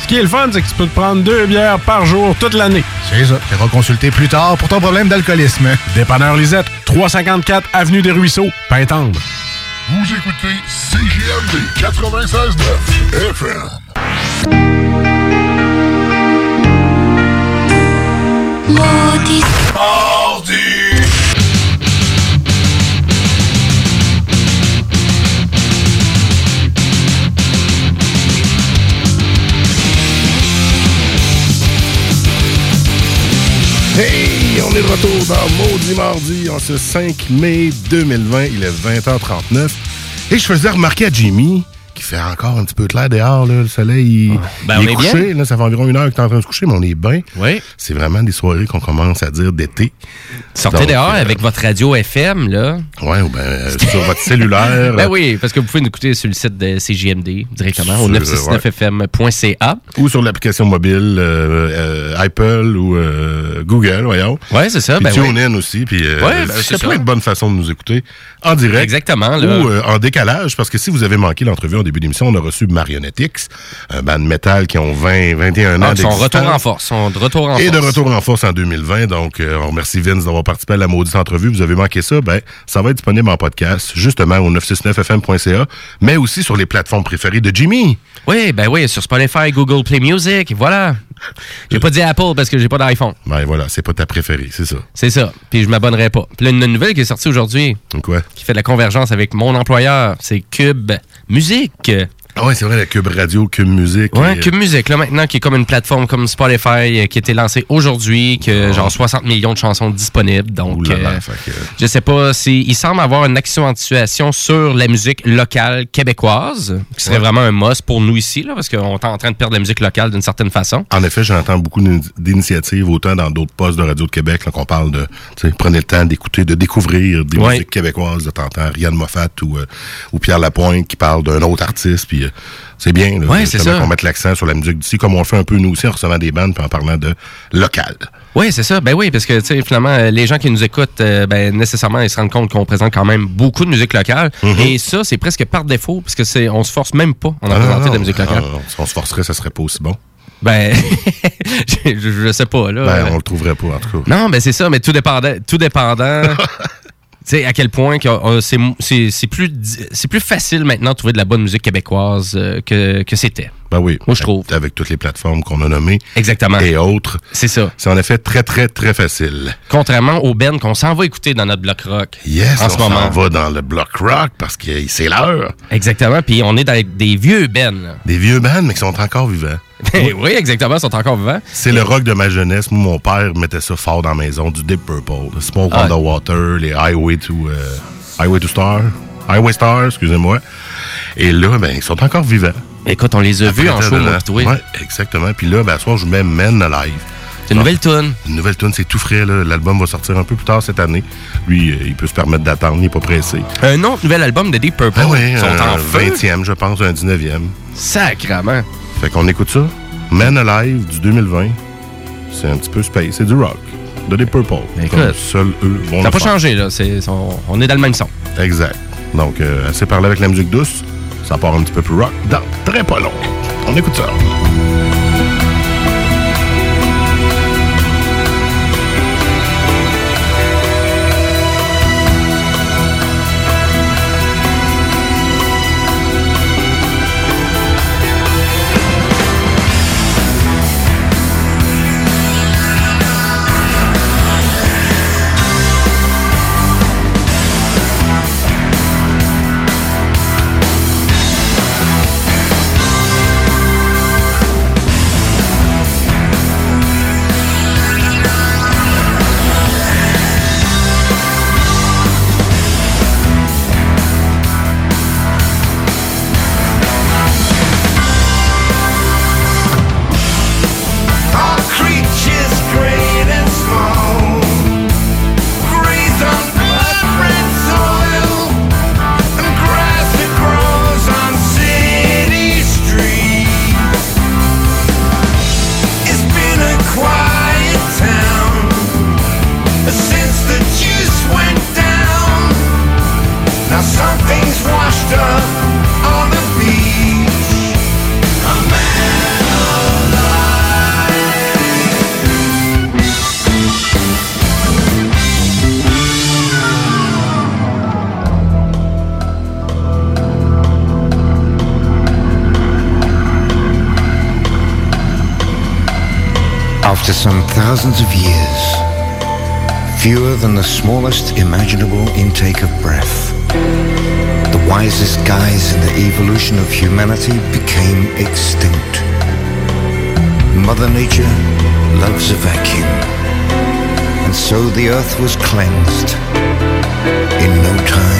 Ce qui est le fun, c'est que tu peux te prendre deux bières par jour toute l'année. C'est ça. Tu iras consulter plus tard pour ton problème d'alcoolisme. Dépanneur Lisette, 354 Avenue des Ruisseaux, Pintendre. Vous écoutez CGMD 96.9 FM. Hey, on est de retour dans Maudit Mardi en ce 5 mai 2020. Il est 20h39. Et je faisais remarquer à Jimmy fait encore un petit peu clair dehors. Là, le soleil, il, Ben, il on est, est couché. bien. Là, ça fait environ une heure qu'il est en train de se coucher, mais on est bien. Oui. C'est vraiment des soirées qu'on commence à dire d'été. Sortez Donc, dehors euh, avec votre radio FM, là. Ouais, ou ben, euh, sur votre cellulaire. Ben oui, parce que vous pouvez nous écouter sur le site de CJMD directement au Sur, 969fm.ca. Ou sur l'application mobile euh, euh, Apple ou euh, Google, voyons. Ouais, c'est ça. Puis Ben oui. Aussi. Puis euh, Ouais, ben, c'est plein de bonnes façons de nous écouter en direct. Exactement, là. Ou euh, en décalage, parce que si vous avez manqué l'entrevue en début d'émission, on a reçu Marionette X, un band de métal qui ont 20, 21 ans Ah, son retour en force. Son retour en Et force. de retour en force en 2020. Donc, euh, on remercie Vince d'avoir participé à la maudite entrevue. Vous avez manqué ça, ben, ça va être disponible en podcast, justement, au 969fm.ca, mais aussi sur les plateformes préférées de Jimmy. Oui, ben oui, sur Spotify, Google Play Music, voilà. J'ai pas dit Apple parce que j'ai pas d'iPhone. Ben voilà, c'est pas ta préférée, c'est ça. C'est ça. Puis je m'abonnerai pas. Puis là, une nouvelle qui est sortie aujourd'hui. Quoi? Qui fait de la convergence avec mon employeur. C'est Cube Musique. Ah ouais, c'est vrai, la Cube Radio, Cube Musique. Ouais, et- Cube Musique, là, maintenant, qui est comme une plateforme comme Spotify, euh, qui a été lancée aujourd'hui, que genre 60 millions de chansons disponibles. Donc, là là, euh, fait que- je sais pas si. Il semble avoir une accentuation sur la musique locale québécoise, qui serait Ouais. vraiment un must pour nous ici, là, parce qu'on est en train de perdre la musique locale d'une certaine façon. En effet, j'entends beaucoup d'in- d'initiatives, autant dans d'autres postes de Radio de Québec, là, qu'on parle de, tu sais, prenez le temps d'écouter, de découvrir des Ouais. musiques québécoises. De t'entends Rianne Moffat ou, euh, ou Pierre Lapointe qui parle d'un autre artiste, puis c'est bien, Ouais, c'est ça. qu'on mette l'accent sur la musique d'ici, comme on le fait un peu nous aussi en recevant des bandes, puis en parlant de local. Oui, c'est ça. Ben oui, parce que, finalement, euh, les gens qui nous écoutent, euh, ben, nécessairement, ils se rendent compte qu'on présente quand même beaucoup de musique locale. Mhm. Et ça, c'est presque par défaut, parce que c'est, on se force même pas en Ah, a non, présenté de la musique locale. non, si on se forcerait, ça serait pas aussi bon. Ben, (laughs) je, je- sais pas, là. Ben, on le trouverait pas, en tout cas. Non, ben c'est ça, mais tout dépendant, tout dépendant. (laughs) Tu sais, à quel point que, euh, c'est c'est- c'est plus, c'est plus facile maintenant de trouver de la bonne musique québécoise euh, que, que c'était. Ben oui. Moi, je trouve. Avec toutes les plateformes qu'on a nommées. Exactement. Et autres. C'est ça. C'est en effet très, très, très facile. Contrairement au Ben qu'on s'en va écouter dans notre bloc rock. Yes, en on ce moment. s'en va dans le bloc rock parce que c'est l'heure. Exactement. Puis on est dans des vieux Ben. Des vieux bands, mais qui sont encore vivants. Ben (laughs) oui, exactement, ils sont encore vivants. C'est le rock de ma jeunesse. Moi, mon père mettait ça fort dans la maison, du Deep Purple, le Smoke Ah. on the Water, les Highway to, euh, Highway to Star, Highway Star, excusez-moi. Et là, ben, ils sont encore vivants. Écoute, on les a vus en show, moi. Ouais, exactement. Puis là, ben, ce soir, je mets Men Alive. C'est une nouvelle tune. Une nouvelle tune, c'est tout frais. L'album va sortir un peu plus tard cette année. Lui, euh, il peut se permettre d'attendre, il n'est pas pressé. Un autre nouvel album de Deep Purple. Ah oui, Ils sont un en feu. 20e, je pense, un 19e. Sacrement. Fait qu'on écoute ça. Men Alive du 2020. C'est un petit peu space, c'est du rock. de Deep Purple. Écoute, Comme seuls eux vont Ça n'a pas faire. changé, là. C'est- on, on est dans le même son. Exact. Donc, euh, assez parlé avec la musique douce. Ça part un petit peu plus rock dans très pas long. On écoute ça. Thousands of years, fewer than the smallest imaginable intake of breath, the wisest guys in the evolution of humanity became extinct. Mother Nature loves a vacuum, and so the earth was cleansed in no time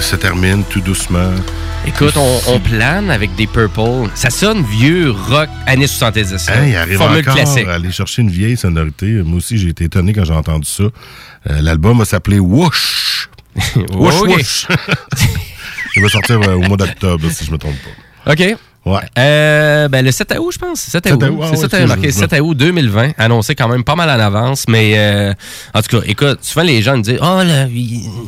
se termine tout doucement. Écoute, on, on plane avec des Purple. Ça sonne vieux rock années 70. ça. Hein, il arrive Formule encore classique. à aller chercher une vieille sonorité. Moi aussi, j'ai été étonné quand j'ai entendu ça. Euh, L'album va s'appeler Whoosh. (laughs) Whoosh, whoosh. (laughs) il va sortir euh, au mois d'octobre, si je me trompe pas. OK. Ouais. Euh, ben, le 7 août, je pense. 7 août. 7 août, ah C'est ouais, 7 c'est août, marqué juste 7 août 2020. Annoncé quand même pas mal en avance. Mais euh, en tout cas, écoute, souvent les gens me disent Oh, là,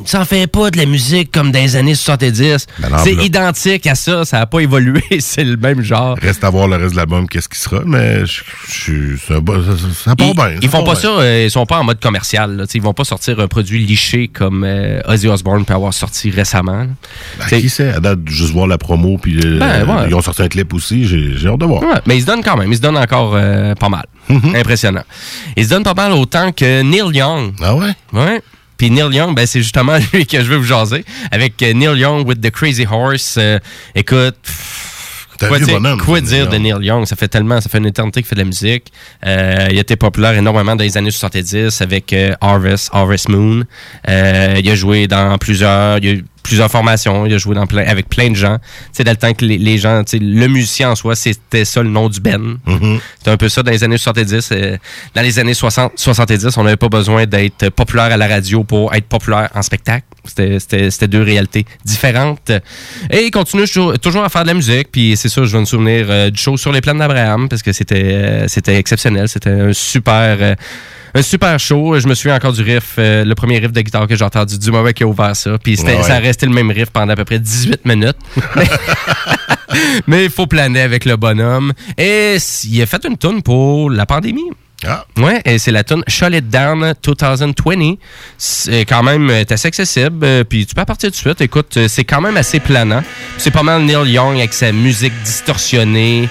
ça en fait pas de la musique comme dans les années 70. Ben c'est identique à ça. Ça n'a pas évolué. (laughs) c'est le même genre. Reste à voir le reste de l'album, qu'est-ce qui sera, mais je, je, ça, ça- ça part Ils, bien. ils font pas ça, euh, ils sont pas en mode commercial. Là. Ils vont pas sortir un produit liché comme Ozzy Osbourne peut avoir sorti récemment. Ben, qui sait, à date, juste voir la promo, puis Ben, ouais. ils ont sorti un clip aussi, j'ai hâte de voir. Ouais, mais ils se donnent quand même. Ils se donnent encore euh, pas mal. Impressionnant. Ils se donnent pas mal autant que Neil Young. Ah ouais? Ouais. Puis Neil Young, ben, c'est justement (laughs) lui que je veux vous jaser. Avec euh, Neil Young with the Crazy Horse. Euh, écoute. Quoi bonhomme, quoi dire de Neil Young? Ça fait tellement, ça fait une éternité qu'il fait de la musique. Euh, il a été populaire énormément dans les années 70 avec euh, Harvest, Harvest Moon. Euh, il a joué dans plusieurs, il a plusieurs formations, il a joué dans plein, avec plein de gens. Sais, dans le temps que les, les gens, le musicien en soi, c'était ça le nom du Ben. C'était un peu ça dans les années 70. euh, dans les années 60, 70, on n'avait pas besoin d'être populaire à la radio pour être populaire en spectacle. C'était- deux réalités différentes. Et il continue toujours, à faire de la musique. Puis c'est ça, je vais me souvenir euh, du show sur les plaines d'Abraham parce que c'était euh, c'était exceptionnel. C'était un super... euh, un super show. Je me souviens encore du riff, euh, le premier riff de guitare que j'ai entendu du moment qu'il a ouvert ça. Puis Ouais, ça a resté le même riff pendant à peu près 18 minutes. (laughs) Mais il faut planer avec le bonhomme. Et il a fait une tune pour la pandémie. Ah. Ouais, et c'est la tune Shut It Down 2020. C'est quand même euh, assez accessible, euh, puis tu peux partir tout de suite. Écoute, euh, c'est quand même assez planant. C'est pas mal Neil Young avec sa musique distorsionnée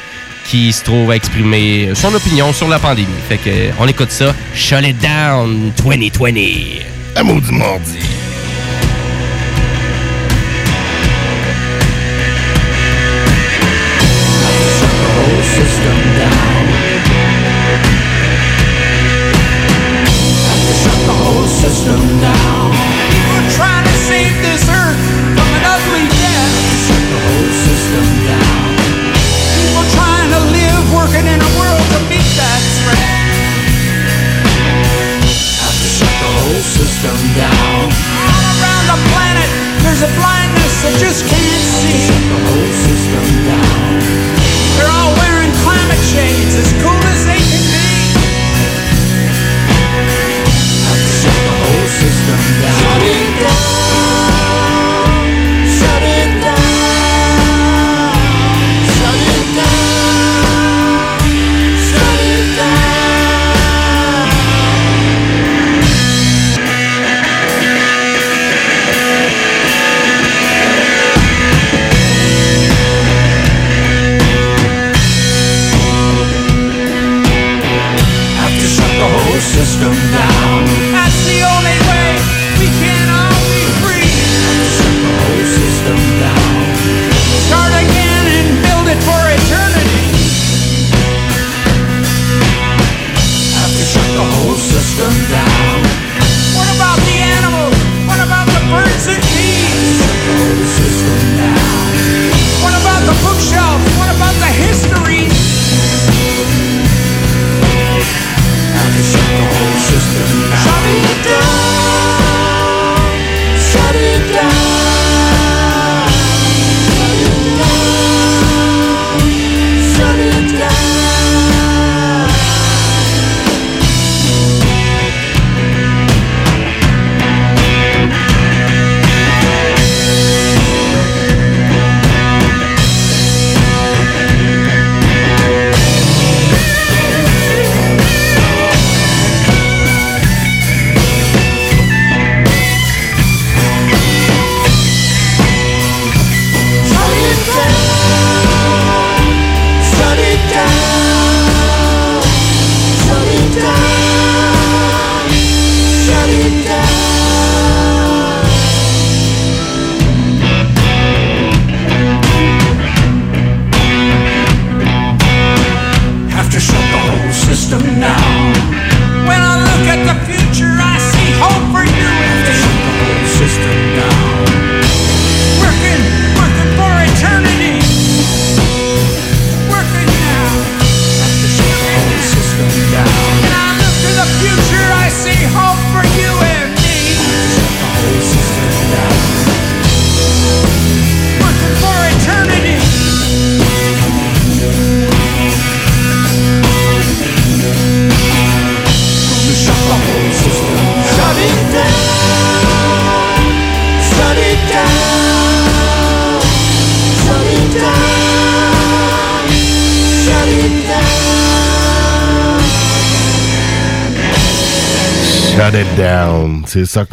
qui se trouve à exprimer son opinion sur la pandémie. Fait que on écoute ça, Shut It Down 2020. Un maudit mardi.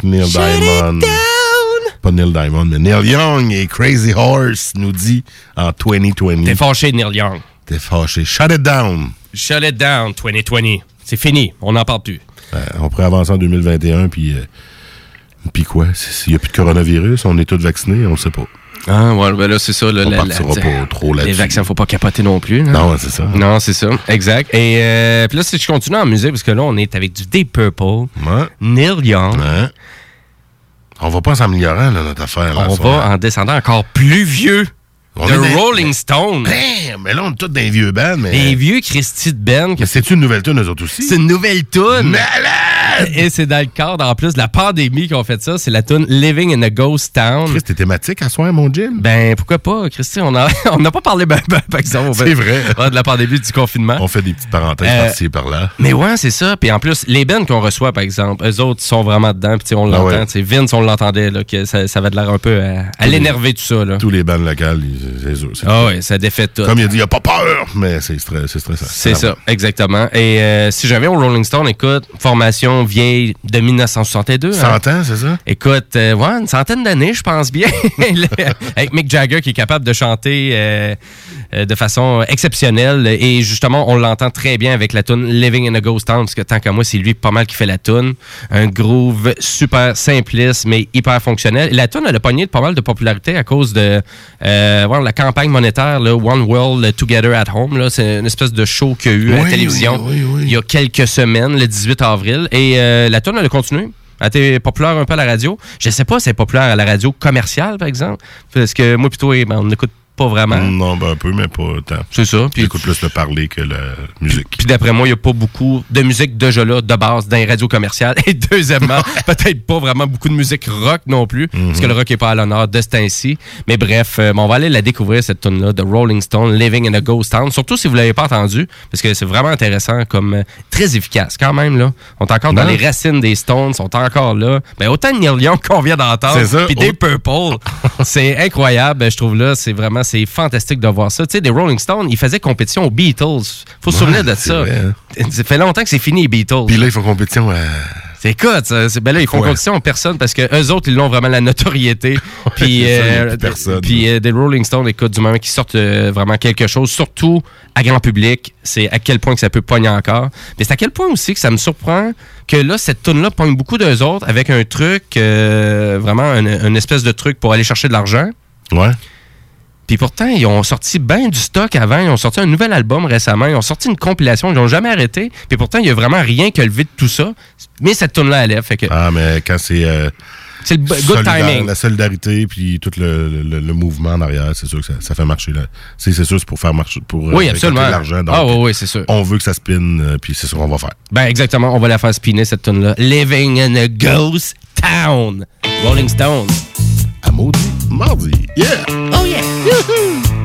Neil Diamond. Pas Neil Diamond, mais Neil Young et Crazy Horse nous dit en 2020. T'es fâché, Neil Young. T'es fâché. Shut it down. Shut it down, 2020. C'est fini. On n'en parle plus. Euh, on pourrait avancer en 2021, puis. euh, puis quoi? S'il n'y a plus de coronavirus, on est tous vaccinés, on le sait pas. Ah, ouais, ben là, c'est ça. Là, On la- partira la- pas trop Les là-dessus. vaccins, faut pas capoter non plus. Non, c'est ça. Non, c'est ça. Exact. Et euh, puis là, si je continue en musée, parce que là, on est avec du Deep Purple, Neil Young. On va pas là, notre affaire. là, On va en descendant encore plus vieux. On The Rolling Stones. Damn, mais là, on est tous des vieux bands, mais. Les vieux Christy de Ben. Mais c'est-tu une nouvelle tune, eux autres aussi? C'est une nouvelle tune. Et c'est dans le cadre, en plus, de la pandémie qu'on fait ça. C'est la tune Living in a Ghost Town. Chris, t'es thématique à soir, mon Jim? Ben, pourquoi pas, Christy? On a- (laughs) on n'a pas parlé, ben, ben, par exemple. C'est vrai. Ouais, de la pandémie, du confinement. On fait des petites parenthèses Euh, par-ci et par-là. Mais ouais, c'est ça. Puis en plus, les bands qu'on reçoit, par exemple, eux autres sont vraiment dedans. Puis on Ah l'entend. ouais. Tu sais, Vince, on l'entendait, là, que ça, ça avait de l'air un peu à, l'énerver, tout ça. Là. Tous les bands locales, ils- sûr. Ah ouais, ça défait tout. Comme il a dit, il a pas peur, mais c'est stre- c'est stressant. C'est ça, exactement. Et euh, si j'avais au Rolling Stone, écoute, formation vieille de 1962. 100 hein. ans, c'est ça? Écoute, euh, ouais, une centaine d'années, je pense bien. (laughs) Avec Mick Jagger qui est capable de chanter euh, euh, de façon exceptionnelle. Et justement, on l'entend très bien avec la tune Living in a Ghost Town, parce que tant qu'à moi, c'est lui pas mal qui fait la tune. Un groove super simpliste, mais hyper fonctionnel. La tune, elle a pogné de pas mal de popularité à cause de la campagne monétaire, là, One World Together at Home. là. C'est une espèce de show qu'il y a eu à la télévision oui, oui, oui. il y a quelques semaines, le 18 avril. Et euh, la tune, elle a continué. Elle été populaire un peu à la radio. Je sais pas si elle est populaire à la radio commerciale, par exemple. Parce que moi, plutôt, ben, on n'écoute pas vraiment. Non, ben un peu, mais pas tant. C'est ça. Puis, J'écoute plus le parler que la musique. puis d'après moi, il n'y a pas beaucoup de musique déjà là, de base, dans les radios commerciales. (laughs) Et deuxièmement, (laughs) peut-être pas vraiment beaucoup de musique rock non plus, parce que le rock n'est pas à l'honneur de ce temps-ci. Mais bref, euh, bon, on va aller la découvrir, cette tune-là, de Rolling Stone, Living in a Ghost Town. Surtout si vous ne l'avez pas entendu, parce que c'est vraiment intéressant, comme euh, très efficace quand même. là. On est encore dans les racines des Stones, sont encore là. Ben, autant de Neil Young (laughs) qu'on vient d'entendre, C'est ça. puis des. Purple. c'est incroyable, je trouve là. C'est vraiment, c'est fantastique de voir ça. Tu sais, des Rolling Stones, ils faisaient compétition aux Beatles. Faut se Ouais, souvenir de ça. vrai, hein. Ça fait longtemps que c'est fini, les Beatles. Puis là, ils font compétition à. C'est écoute, ben là, ils font Ouais. compétition en personne parce que eux autres, ils ont vraiment la notoriété. (laughs) puis, euh, puis euh, des Rolling Stones, écoute, du moment qu'ils sortent euh, vraiment quelque chose, surtout à grand public, c'est à quel point que ça peut pogner encore. Mais c'est à quel point aussi que ça me surprend que là, cette tune là pogne beaucoup d'eux autres avec un truc, vraiment un, un espèce de truc pour aller chercher de l'argent. Ouais. Puis pourtant, ils ont sorti bien du stock avant. Ils ont sorti un nouvel album récemment. Ils ont sorti une compilation. Ils n'ont jamais arrêté. Puis pourtant, il n'y a vraiment rien que levé de tout ça. Mais cette tune-là, elle est. Fait que Ah, mais quand c'est. euh, c'est le good timing. La solidarité, puis tout le, le- le mouvement en arrière, c'est sûr que ça, ça fait marcher. là. C'est sûr, c'est pour faire marcher. Pour euh, Oui, absolument. l'argent. Ah, oui, oui, c'est sûr. On veut que ça spinne, euh, puis c'est ce qu'on va faire. Ben, exactement. On va la faire spinner, cette tune-là. Living in a Ghost Town. Rolling Stones. À maudit. Mardi. Yeah! Oh, yeah. Living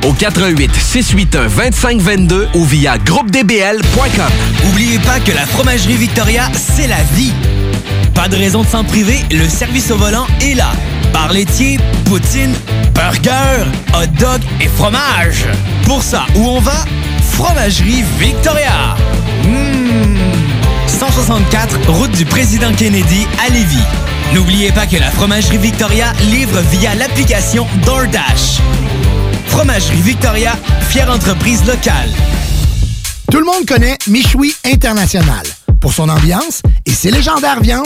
au 88 681 2522 ou via groupedbl.com. N'oubliez pas que la fromagerie Victoria, c'est la vie. Pas de raison de s'en priver, le service au volant est là. Bar laitier, poutine, burger, hot dog et fromage. Pour ça, où on va? Fromagerie Victoria. Mmh. 164, route du président Kennedy à Lévis. N'oubliez pas que la fromagerie Victoria livre via l'application DoorDash. Fromagerie Victoria, fière entreprise locale. Tout le monde connaît Michoui International pour son ambiance et ses légendaires viandes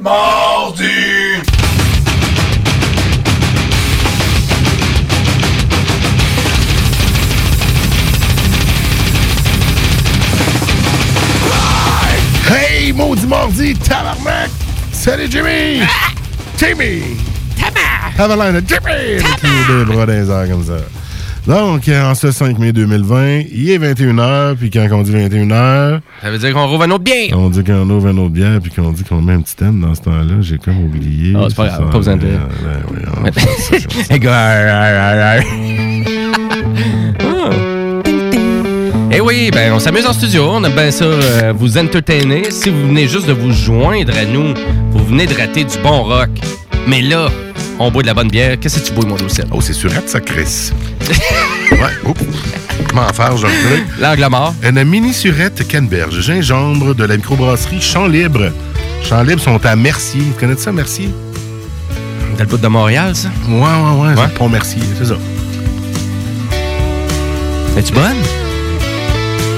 Mardi! Hey, maudit mardi, tabarnak! Salut Jimmy! Jimmy! T'avais l'air de Jimmy! Avec les deux bras dans les airs comme ça. Donc, en ce 5 mai 2020, il est 21h, puis quand on dit 21h... Ça veut dire qu'on rouvre un autre bien. On dit qu'on ouvre un autre bière, puis qu'on dit qu'on met un petit thème dans ce temps-là. J'ai comme oublié. Ah, c'est pas grave, pas besoin de- (laughs) gars, Eh oui, ben on s'amuse en studio, on aime bien ça euh, vous entertainer. Si vous venez juste de vous joindre à nous, vous venez de rater du bon rock. Mais là, on boit de la bonne bière. Qu'est-ce que tu bois, mon dossier? Oh, c'est surette, ça, Chris. (laughs) ouais, oups. Comment faire, je dirais? L'angle mort. Une mini surette canneberge, gingembre de la microbrasserie Champ Libre. Champ Libre sont à Mercier. Vous connaissez ça, Mercier? Dans le bout de Montréal, ça? Ouais, ouais, ouais. le Pont Mercier, c'est ça. Es-tu bonne?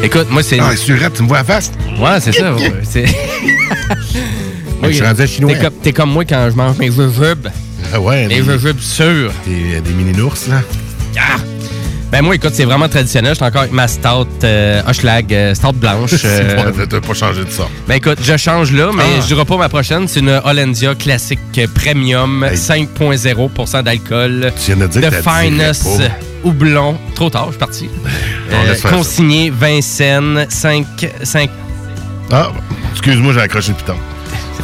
Écoute, moi, c'est. Ah, surette, tu me vois à face? Ouais, c'est ça. ouais, (laughs) c'est- Je suis rendu à chinois. T'es comme, t'es comme moi quand je mange mes jujubes. Ah ouais, Les des- jujubes sûrs. Des, des mini-ours, là. Ah! Ben moi, écoute, c'est vraiment traditionnel. Je suis encore avec ma stout euh, Hochelag, euh, stout blanche. (laughs) euh, Ouais, T'as pas changé de ça. ben écoute, je change là, mais Ah. je dirai pas ma prochaine. C'est une Hollandia classique euh, premium, 5.0% d'alcool. Tu viens de dire que finest pas. Houblon. Trop tard, je suis parti. Ça. consigné Vincennes, 5, 5. Ah, excuse-moi, j'ai accroché le piton.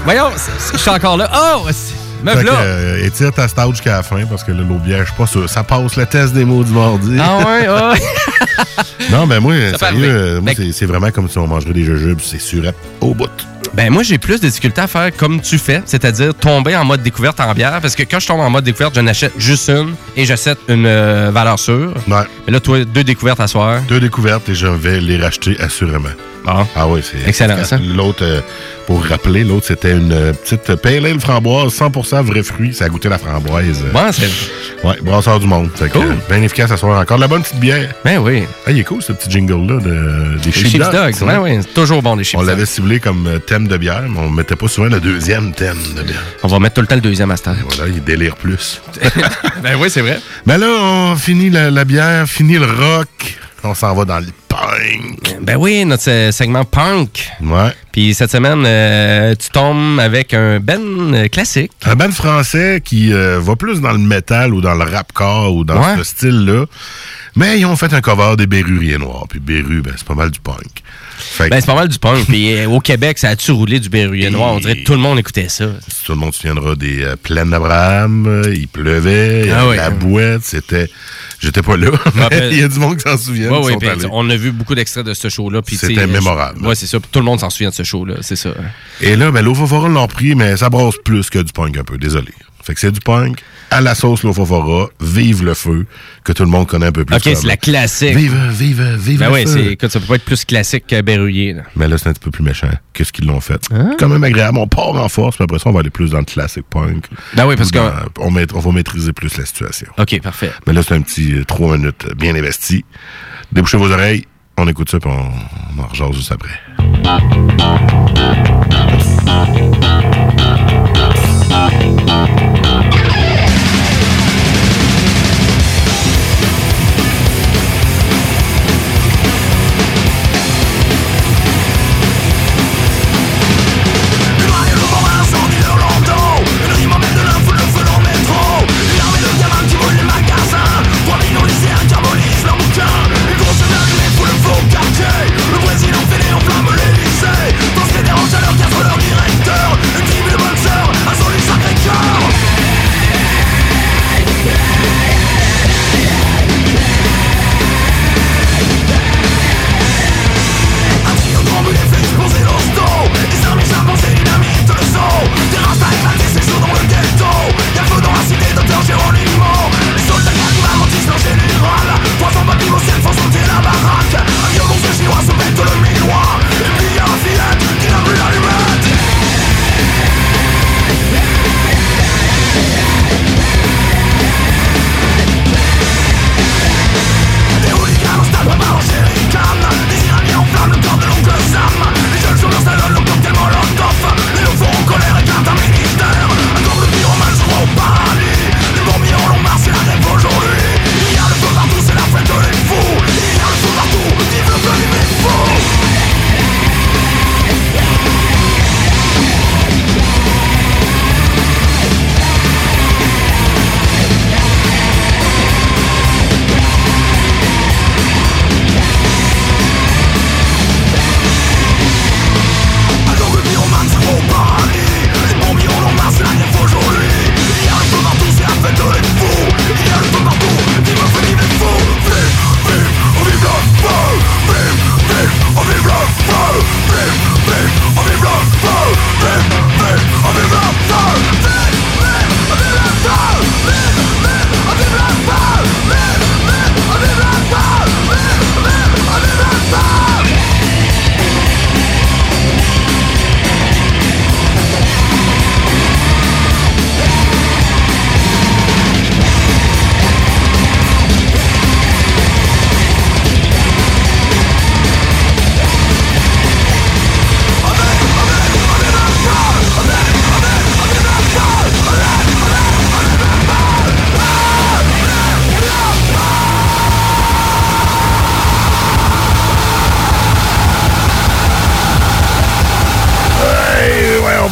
Voyons, je suis encore là. Oh! c'est- Me Fait que, voilà! euh, étire ta stage jusqu'à la fin parce que là, l'eau bière, je suis pas sûr. Ça passe le test des mots du mardi. Ah ouais, ouais. (laughs) (laughs) non, ben moi, Ça sérieux, euh, moi, que- c'est- vraiment comme si on mangerait des jujubes. C'est surette au bout. Ben moi j'ai plus de difficultés à faire comme tu fais, c'est-à-dire tomber en mode découverte en bière, parce que quand je tombe en mode découverte, je n'achète juste une et j'achète une euh, valeur sûre. Ouais. Mais là, toi, deux découvertes à soir. Deux découvertes et je vais les racheter assurément. Ah oui, c'est Excellent, ça. L'autre, euh, pour rappeler, l'autre, c'était une euh, petite pale ale framboise, 100% vrai fruit. Ça a goûté la framboise. euh. Ouais, c'est... Ouais, brasseur du monde. Fait Cool. euh, bien efficace à soir. Encore de la bonne petite bière. Ben oui. Ah, il est cool, ce petit jingle-là de, des Les Sheepdogs. Sheepdogs, ouais, ouais, c'est toujours bon, les On Sheepdogs. l'avait ciblé comme euh, thème de bière, mais on mettait pas souvent le deuxième thème de bière. On va mettre tout le temps le deuxième à cette heure. Voilà, il délire plus. (laughs) (laughs) ben oui, c'est vrai. Ben là, on finit la, la bière, fini le rock. on s'en va dans le punk. Ben oui, notre segment punk. Ouais. Puis cette semaine, euh, tu tombes avec un Ben classique. Un band français qui euh, va plus dans le métal ou dans le rapcore ou dans Ouais. ce style-là. Mais ils ont fait un cover des Berruriers Noirs. Puis Berru, ben, c'est pas mal du punk. Que Ben, c'est pas mal du punk. Puis euh, au Québec, ça a-tu roulé du Berruyer Noir? On dirait que tout le monde écoutait ça. tout le monde se souviendra des plaines d'Abraham. Il pleuvait, il y Ah avait oui. la bouette. C'était. J'étais pas là. mais Il y a du monde qui s'en souvient. Ouais, puis, allés. on a vu beaucoup d'extraits de ce show-là. C'était mémorable. Ouais, c'est ça. Tout le monde s'en souvient de ce show-là. C'est ça. Et là, ben, l'Ofofora l'ont pris, mais ça brasse plus que du punk un peu. Désolé. Fait que c'est du punk à la sauce l'Ofofora. Vive le feu, que tout le monde connaît un peu plus. Ok, c'est la classique. Vive, vive, vive Ben le ouais, feu. c'est, écoute, ça peut pas être plus classique que Berruyer. là. Mais là, c'est un petit peu plus méchant que ce qu'ils l'ont fait? Ah. Quand même agréable. On part en force, puis après ça, on va aller plus dans le classique punk. Ben oui, parce Dans- on, va maîtriser plus la situation. OK, parfait. Mais là, c'est un petit euh, trois minutes bien investi. Débouchez vos oreilles, on écoute ça, puis on, on en rejase juste après.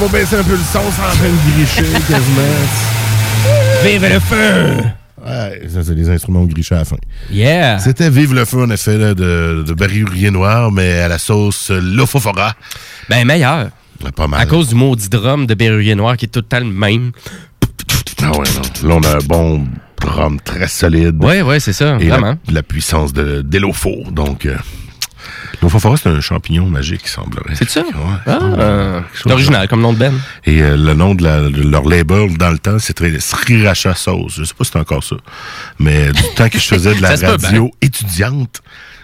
Va baisser un peu le son, c'est en train de gricher (laughs) quasiment. Vive le feu! Ouais, ça, c'est les instruments grichés à la fin. Yeah! C'était Vive le feu, en effet, là, de, de Barriurier Noir, mais à la sauce euh, Lofofora. Ben, meilleur. Pas mal. À cause du maudit drum de Berruyer Noir qui est tout le temps le même. Ah ouais, non. Là, on a un bon drum très solide. Ouais, ouais, c'est ça, Et vraiment. La, puissance de. Donc, euh, Lofofora, c'est un champignon magique, il semblerait. C'est ça? Ouais, Ah, euh, c'est original comme nom de Ben. Et euh, le nom de, la- de leur label dans le temps, c'était Sriracha Sauce. Je sais pas si c'est encore ça. Mais du temps que je faisais de la (laughs) radio étudiante,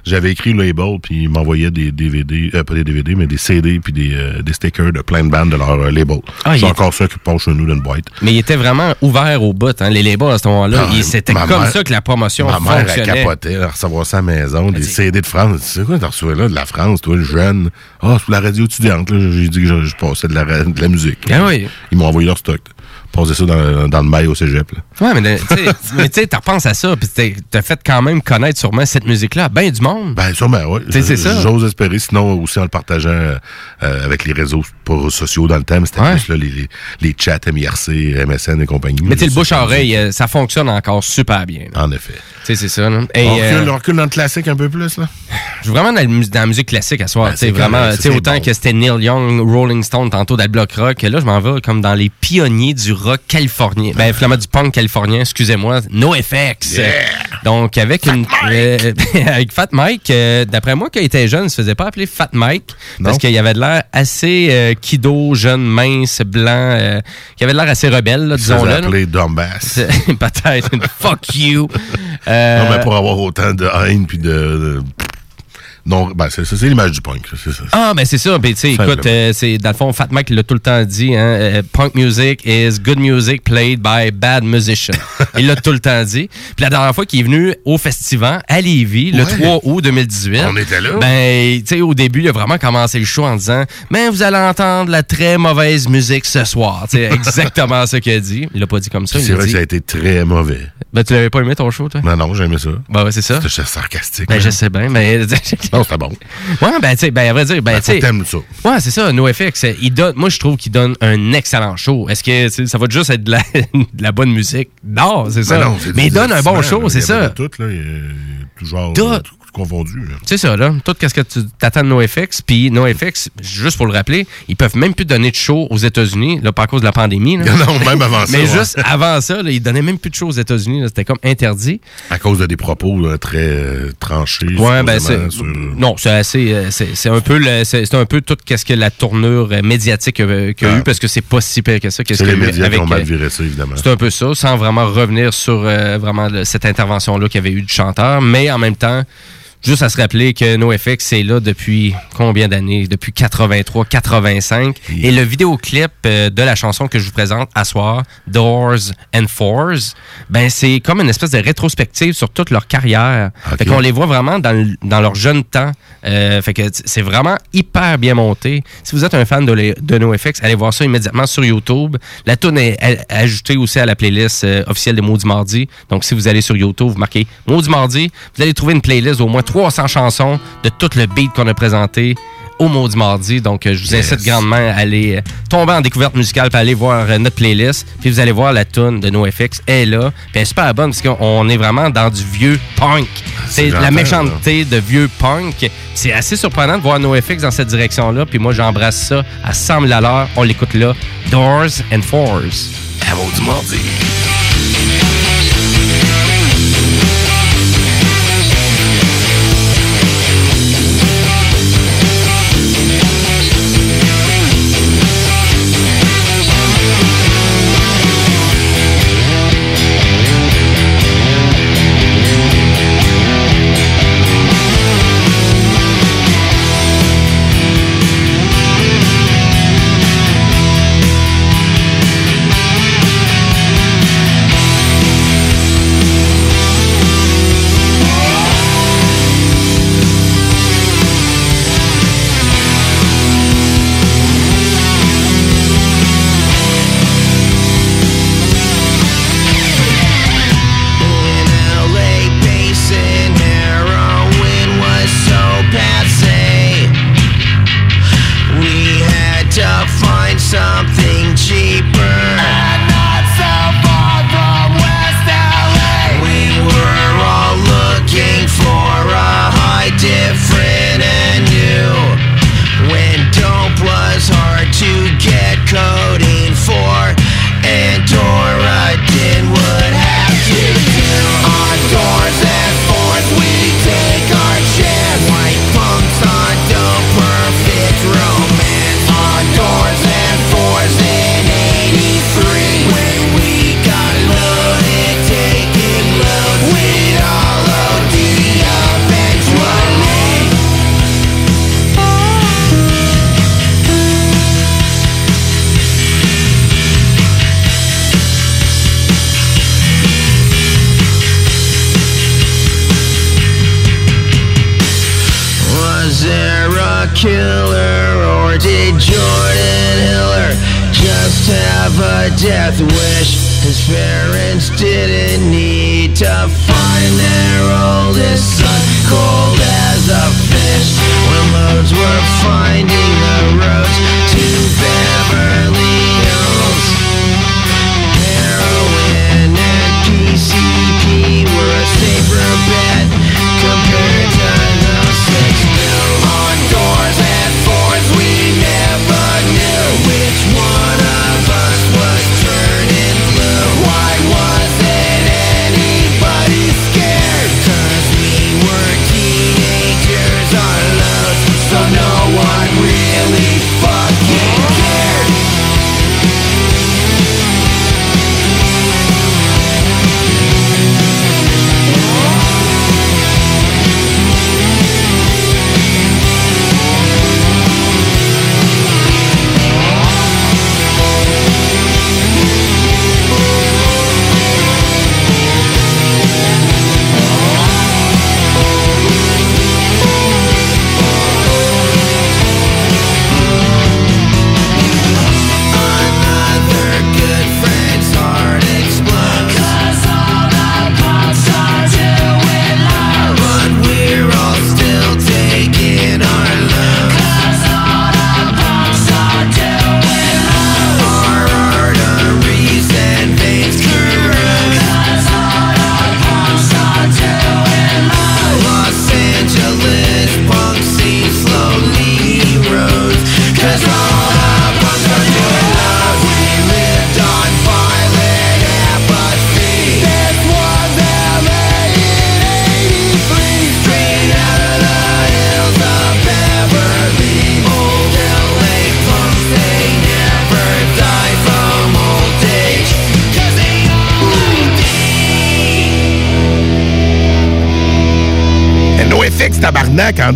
j'avais écrit le label, puis ils m'envoyaient des DVD, euh, pas des DVD, mais des CD, puis des, euh, des stickers de plein de bandes de leur euh, label. Ah, c'est est- encore ça qui passe chez nous dans une boîte. Mais il était vraiment ouvert au bout. Hein. Les labels à ce moment-là, Ah, c'était comme mère- ça que la promotion Ma mère, elle capotait à recevoir ça à la maison, des CD de France. Tu sais quoi, t'as reçu là de la France, toi, jeune? Ah, c'est pour la radio étudiante, là. J'ai dit que je, je passais de la, de la musique. Ah oui. Ils m'ont envoyé leur stock. Passer ça dans, dans le mail au cégep. là. Ouais, mais tu sais- (laughs) tu repenses à ça, puis t'as fait quand même connaître sûrement cette musique-là à ben du monde. Ben, sûrement, oui. C'est ça. J'ose espérer, sinon aussi en le partageant euh, avec les réseaux sociaux dans le temps, mais c'était Ouais. plus là, les, les, les chats MIRC, MSN et compagnie. Mais tu le bouche-oreille, euh, ça fonctionne encore super bien. là. En effet. Tu sais, c'est ça. là. Et, on, recule, euh, on recule dans le classique un peu plus, là. (sighs) Je suis vraiment dans, le mus- dans la musique classique à soir. Ben, c'est vraiment, tu sais, autant bon. que c'était Neil Young, Rolling Stone, tantôt dans le bloc rock. Là, je m'en vais comme dans les pionniers du rock californien. Ben, finalement, du punk californien, excusez-moi. NoFX. Donc, avec une. euh, (laughs) avec Fat Mike, euh, d'après moi, quand il était jeune, il se faisait pas appeler Fat Mike. Parce qu'il avait de l'air assez euh, kido, jeune, mince, blanc. qui avait de l'air assez rebelle, disons-le. là. appeler Dumbass. (laughs) Peut-être. Fuck you. Non, mais pour avoir autant de haine puis de. de- Non, ben, c'est c'est l'image du punk, ça. Ah, ben c'est ça. Ben, écoute, euh, c'est, dans le fond, Fat Mike l'a tout le temps dit, hein, euh, punk music is good music played by bad musicians. (laughs) Il l'a tout le temps dit. Puis la dernière fois qu'il est venu au festival à Lévis, le Ouais. 3 août 2018. On était là. Ben, tu sais, au début, il a vraiment commencé le show en disant, mais vous allez entendre la très mauvaise musique ce soir. C'est (laughs) exactement ce qu'il a dit. Il l'a pas dit comme ça. C'est a vrai dit- que ça a été très mauvais. Ben, tu l'avais pas aimé ton show, toi? Non, non, j'ai aimé ça. Ben, ouais, c'est ça. C'était sarcastique. Ben, hein. je sais bien, mais. (laughs) Non, c'était bon. Ouais, ben, tu sais, ben, à vrai dire, ben, Ben, tu sais. t'aimes ça. Ouais, c'est ça, NoFX. Il donne, moi, je trouve qu'il donne un excellent show. Est-ce que ça va juste être de la, (laughs) de la bonne musique? Non, c'est ça. Ben non, Mais il donne un bon show, c'est ça. Tout, là, il y a Tout. Euh, confondu. C'est ça, là. Tout ce que tu t'attends de NoFX. Puis NoFX, juste pour le rappeler, ils peuvent même plus donner de show aux États-Unis, là, pas à cause de la pandémie. là. Non, même avant (laughs) ça, Mais ouais. juste avant ça, là, ils donnaient même plus de show aux États-Unis. C'était comme interdit. À cause de des propos là, très euh, tranchés. Ouais, ben c'est sur- non, c'est assez, euh, c'est c'est un peu, le- c'est c'est un peu tout qu'est-ce que la tournure euh, médiatique euh, qu'il y a Ah. eu parce que c'est pas si pire que ça. qu'est-ce C'est les médias qui ont mal euh, viré ça, évidemment. C'est un peu ça, sans vraiment revenir sur euh, vraiment cette intervention-là qu'il y avait eu du chanteur, mais en même temps, juste à se rappeler que NoFX est là depuis combien d'années? Depuis 83, 85. Et le vidéoclip euh, de la chanson que je vous présente à soir, Doors and Fours, ben c'est comme une espèce de rétrospective sur toute leur carrière. Ok. Fait qu'on les voit vraiment dans, dans leur jeune temps. Euh, fait que c'est vraiment hyper bien monté. Si vous êtes un fan de, les- de NoFX, allez voir ça immédiatement sur YouTube. La tune est ajoutée aussi à la playlist euh, officielle de Maudit Mardi. Donc si vous allez sur YouTube, vous marquez Maudit Mardi, vous allez trouver une playlist d'au moins 300 chansons de tout le beat qu'on a présenté au Maudit Mardi. Donc, euh, je vous incite grandement à aller euh, tomber en découverte musicale puis aller voir euh, notre playlist. Puis vous allez voir la tune de NoFX est là. Puis elle est super bonne parce qu'on est vraiment dans du vieux punk. C'est j'entends, la là. méchanceté de vieux punk. C'est assez surprenant de voir NoFX dans cette direction-là. Puis moi, j'embrasse ça à 100 000 à l'heure. On l'écoute là. Doors and Fours. À Maudit Mardi.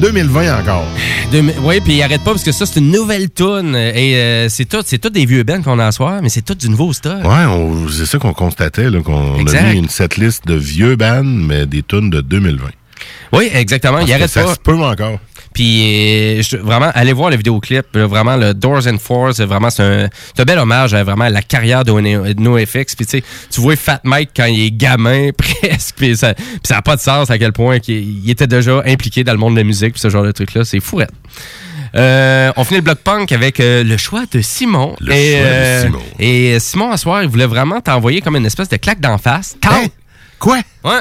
2020 encore. Oui, puis il arrête pas parce que ça, c'est une nouvelle tune Et euh, c'est tout, c'est tout des vieux bands qu'on a à soir, mais c'est tout du nouveau stock. Ouais, c'est ça qu'on constatait, qu'on a mis une setlist de vieux bands, mais des tunes de 2020. Oui, exactement. Parce il arrête ça pas. se peut encore. Puis euh, je- vraiment, allez voir le vidéoclip. là, vraiment, le Doors and Fours, c'est vraiment c'est un, un bel hommage à vraiment la carrière de No- NoFX. Puis tu sais, tu vois Fat Mike quand il est gamin (laughs) presque. Puis ça, n'a pas de sens à quel point qu'il il était déjà impliqué dans le monde de la musique. Puis ce genre de truc-là, c'est fourette. Euh, on finit le bloc punk avec euh, le choix de Simon. Le et, choix de Simon. Et Simon, à soir, il voulait vraiment t'envoyer comme une espèce de claque d'en face. Tant- Quoi? Ouais.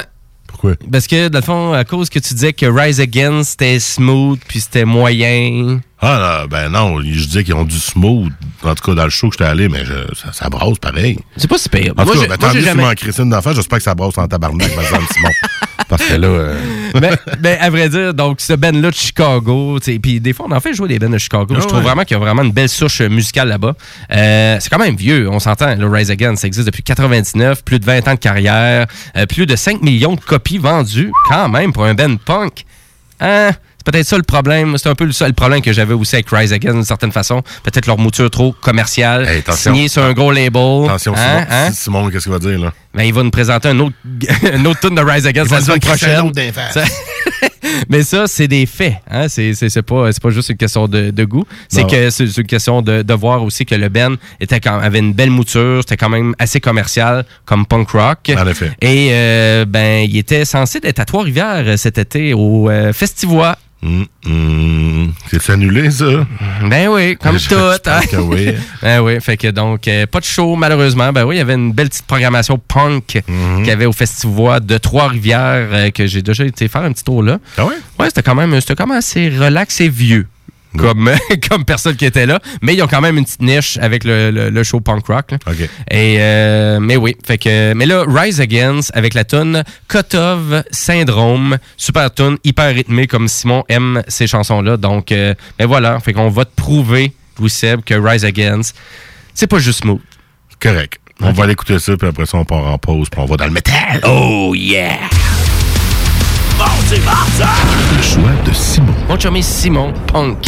Parce que, dans le fond, à cause que tu disais que Rise Against, c'était smooth, puis c'était moyen. Ah, non, ben non, je disais qu'ils ont du smooth. En tout cas, dans le show que j'étais allé, mais je- ça, ça brasse pareil. C'est pas super. En tout Moi, cas, ben, tant mieux, jamais- Christine d'enfant, j'espère que ça brasse en tabarnak, exemple, Simon. (laughs) Parce que là... euh, mais, mais à vrai dire, donc ce band-là de Chicago, puis des fois on en fait jouer des bands de Chicago. Ah je trouve ouais. vraiment qu'il y a vraiment une belle souche musicale là-bas. Euh, c'est quand même vieux, on s'entend. Le Rise Against, ça existe depuis 99, plus de 20 ans de carrière, euh, plus de 5 millions de copies vendues, quand même pour un band punk. Hein? C'est peut-être ça le problème. C'est un peu le seul problème que j'avais aussi avec Rise Against d'une certaine façon. Peut-être leur mouture trop commerciale, attention. signée sur un gros label. Attention, Hein? Simon, Hein? Simon qu'est-ce qu'il va dire, là? Ben, il va nous présenter un autre, (laughs) un autre tune de Rise va la semaine prochaine. Ça- (laughs) Mais ça, c'est des faits. Hein? C'est, pas, juste une question de, de goût. C'est que c'est, une question de, de voir aussi que le Ben était quand, avait une belle mouture. C'était quand même assez commercial comme punk rock. En effet. Et euh, ben, il était censé être à Trois-Rivières euh, cet été au euh, Festivois. Hum, C'est annulé, ça? Ben oui, comme tout. hein. oui. (laughs) ben oui, fait que donc, euh, pas de show malheureusement. Ben oui, il y avait une belle petite programmation punk Mhm. qu'il y avait au Festivois de Trois-Rivières euh, que j'ai déjà été faire un petit tour là. Ah ouais? Ouais, c'était quand même, c'était quand même assez relax et vieux. Comme, (laughs) comme personne qui était là. Mais ils ont quand même une petite niche avec le, le- le show punk rock. là. Et euh, mais oui, fait que mais là Rise Against avec la tune Kotov Syndrome, super tune, hyper rythmée comme Simon aime ces chansons là. Donc euh, mais voilà, fait qu'on va te prouver Louis Seb que Rise Against c'est pas juste smooth. Correct. On va aller écouter ça, puis après ça, on part en pause, puis on va dans le métal. Oh yeah. Le choix de Simon. Mon chummy Simon Punk.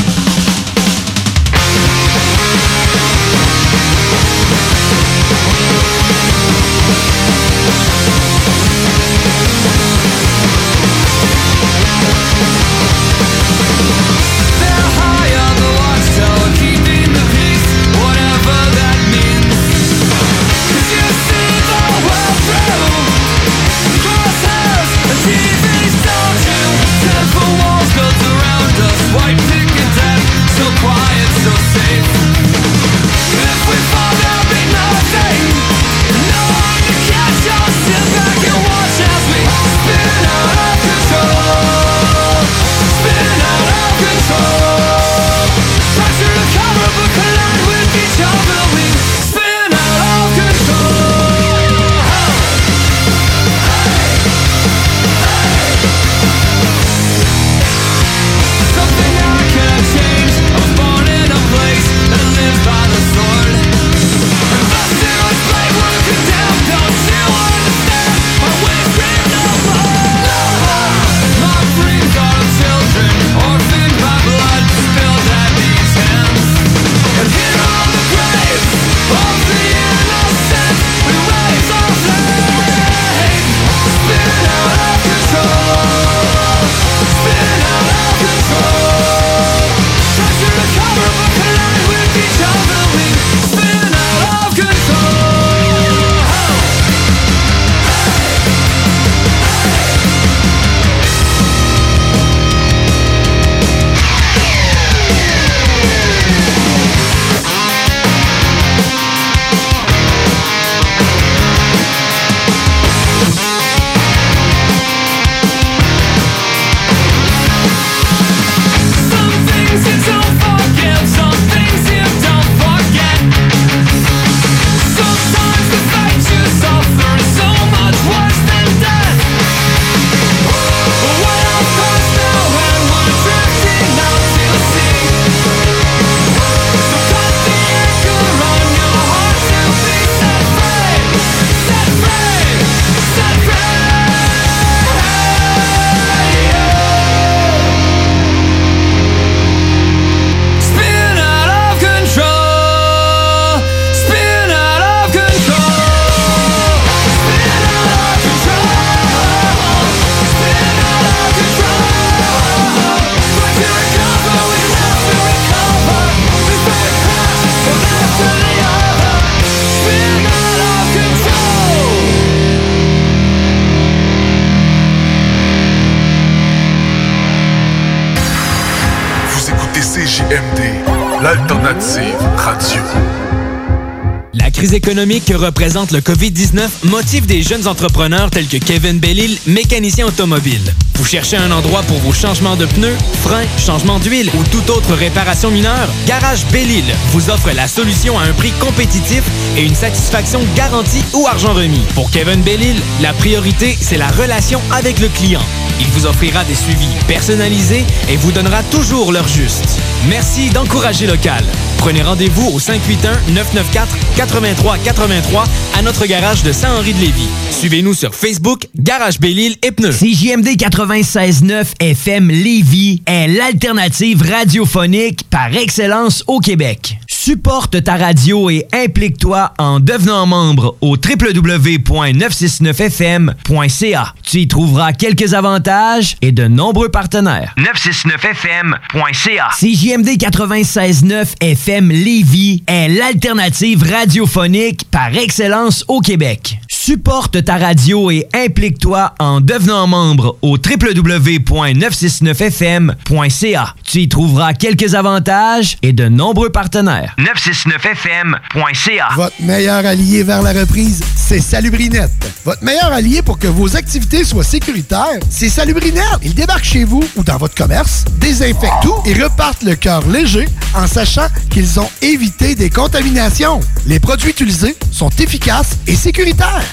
Économique que représente le COVID-19 motive des jeunes entrepreneurs tels que Kevin Bellil, mécanicien automobile. Vous cherchez un endroit pour vos changements de pneus, freins, changements d'huile ou toute autre réparation mineure? Garage Bellil vous offre la solution à un prix compétitif et une satisfaction garantie ou argent remis. Pour Kevin Bellil, la priorité, c'est la relation avec le client. Il vous offrira des suivis personnalisés et vous donnera toujours l'heure juste. Merci d'encourager local. Prenez rendez-vous au 581-994-8383 à notre garage de Saint-Henri-de-Lévis. Suivez-nous sur Facebook, Garage Bellil et Pneus. CJMD 96.9 FM Lévis est l'alternative radiophonique par excellence au Québec. Supporte ta radio et implique-toi en devenant membre au www.969fm.ca. Tu y trouveras quelques avantages et de nombreux partenaires. 969fm.ca. CJMD 96.9 FM Lévis est l'alternative radiophonique par excellence au Québec. Supporte ta radio et implique-toi en devenant membre au www.969fm.ca. Tu y trouveras quelques avantages et de nombreux partenaires. 969fm.ca. Votre meilleur allié vers la reprise, c'est Salubrinette. Votre meilleur allié pour que vos activités soient sécuritaires, c'est Salubrinette. Ils débarquent chez vous ou dans votre commerce, désinfectent tout et repartent le cœur léger en sachant qu'ils ont évité des contaminations. Les produits utilisés sont efficaces et sécuritaires.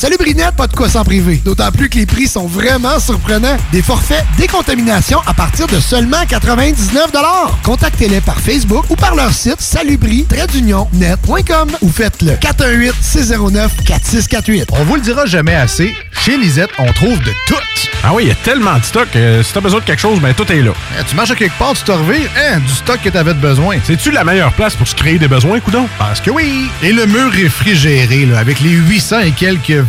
Salubrinette, pas de quoi s'en priver. D'autant plus que les prix sont vraiment surprenants. Des forfaits décontamination à partir de seulement 99 Contactez-les par Facebook ou par leur site salubri-net.com ou faites-le 418-609-4648. On vous le dira jamais assez, chez Lisette, on trouve de tout. Ah oui, il y a tellement de stock que si t'as besoin de quelque chose, ben tout est là. tu marches à quelque part, tu te revires, hein, du stock que t'avais de besoin. C'est-tu la meilleure place pour se créer des besoins, coudon? Parce que oui! Et le mur réfrigéré, là, avec les 800 et quelques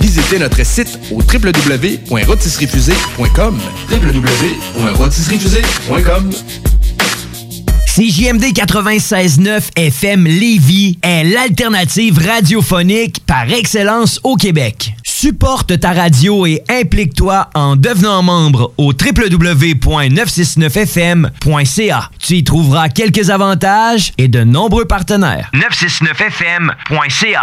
Visitez notre site au www.rotisseriefusée.com www.rotisseriefusée.com CJMD 96.9 FM Lévis est l'alternative radiophonique par excellence au Québec. Supporte ta radio et implique-toi en devenant membre au www.969fm.ca. Tu y trouveras quelques avantages et de nombreux partenaires. 969fm.ca.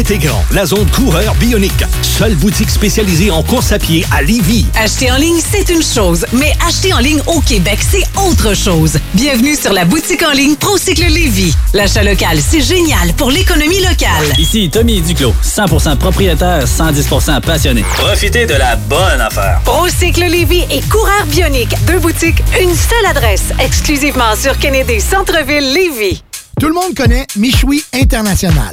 Intégrant la zone coureur bionique. Seule boutique spécialisée en course à pied à Lévy. Acheter en ligne, c'est une chose, mais acheter en ligne au Québec, c'est autre chose. Bienvenue sur la boutique en ligne ProCycle Lévy. L'achat local, c'est génial pour l'économie locale. Ici Tommy Duclos, 100% propriétaire, 110% passionné. Profitez de la bonne affaire. ProCycle Lévy et Coureur Bionique. Deux boutiques, une seule adresse. Exclusivement sur Kennedy Centre-Ville Lévy. Tout le monde connaît Michoui International.